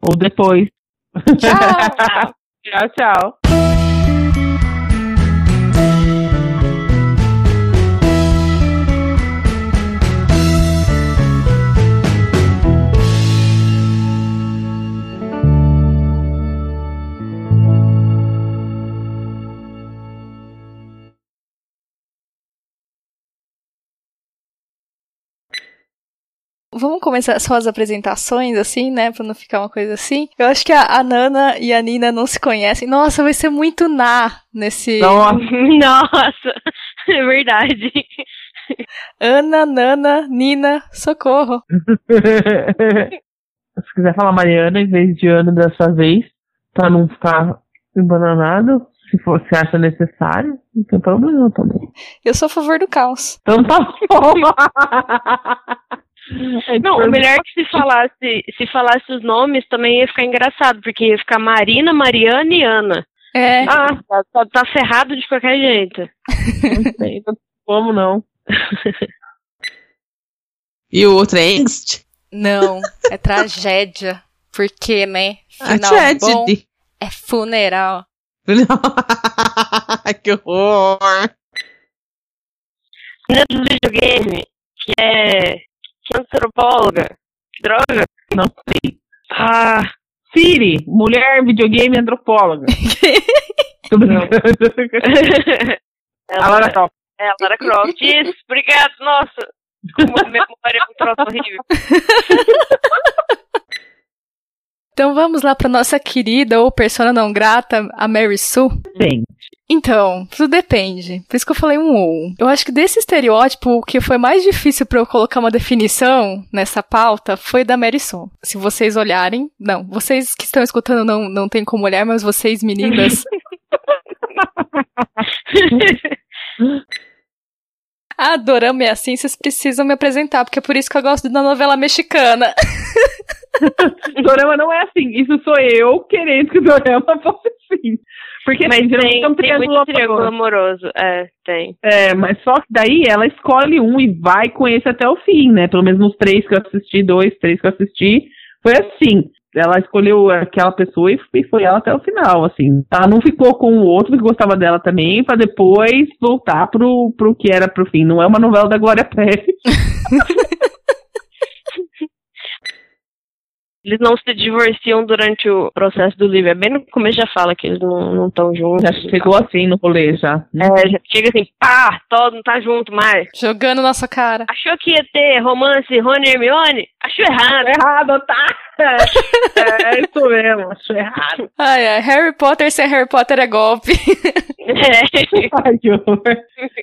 Ou depois. Tchau. tchau, tchau. Vamos começar só as apresentações, assim, né? Pra não ficar uma coisa assim. Eu acho que a, a Nana e a Nina não se conhecem. Nossa, vai ser muito na nesse. Nossa, Nossa é verdade. Ana, Nana, Nina, socorro. Se quiser falar Mariana em vez de Ana dessa vez, pra não ficar embananado, se for, se acha necessário, não tem problema também. Eu sou a favor do caos. Então tá bom. Não, o melhor é que se falasse, se falasse os nomes também ia ficar engraçado, porque ia ficar Marina, Mariana e Ana. É. Ah, tá, tá, tá ferrado de qualquer jeito. Não sei, como não. e o outro é Angst? Não, é tragédia. Porque, né? Final a bom é funeral. que horror! No videogame, que é antropóloga. Droga. Não sei. Ah, Siri, mulher, videogame, antropóloga. Tô brincando. a Lara Croft. É, a Lara Croft. Isso, obrigado. Nossa, como memória é um troço horrível. Então vamos lá para nossa querida ou persona não grata, a Mary Sue. Gente, Então, tudo depende. Por isso que eu falei um ou. Eu acho que desse estereótipo, o que foi mais difícil para eu colocar uma definição nessa pauta foi da Mary. Se vocês olharem, não, vocês que estão escutando não, não tem como olhar, mas vocês meninas. Dorama é assim, vocês precisam me apresentar, porque é por isso que eu gosto da novela mexicana. Dorama não é assim. Isso sou eu querendo que o Dorama fosse assim. Porque Mas geralmente tem, é um tem triângulo muito triângulo amoroso. É, tem. É, mas só que daí ela escolhe um e vai com esse até o fim, né? Pelo menos nos três que eu assisti, dois, três que eu assisti, foi assim. Ela escolheu aquela pessoa e e foi ela até o final, assim. Ela não ficou com o outro que gostava dela também, pra depois voltar pro, pro que era pro fim. Não é uma novela da Glória Pérez. Eles não se divorciam durante o processo do livro. É bem no começo já fala que eles não estão juntos. Já chegou assim no rolê, já. É, já chega assim, pá, todo não tá junto mais. Jogando na sua cara. Achou que ia ter romance Rony e Hermione? Achou errado. errado, tá? É, é isso mesmo, acho errado. Ai, ai, Harry Potter sem Harry Potter é golpe. É. Ai.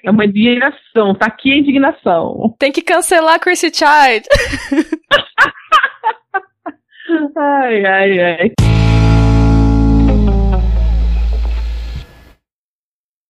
É uma indignação, tá aqui a indignação. Tem que cancelar Chrissy Child. Ai, ai.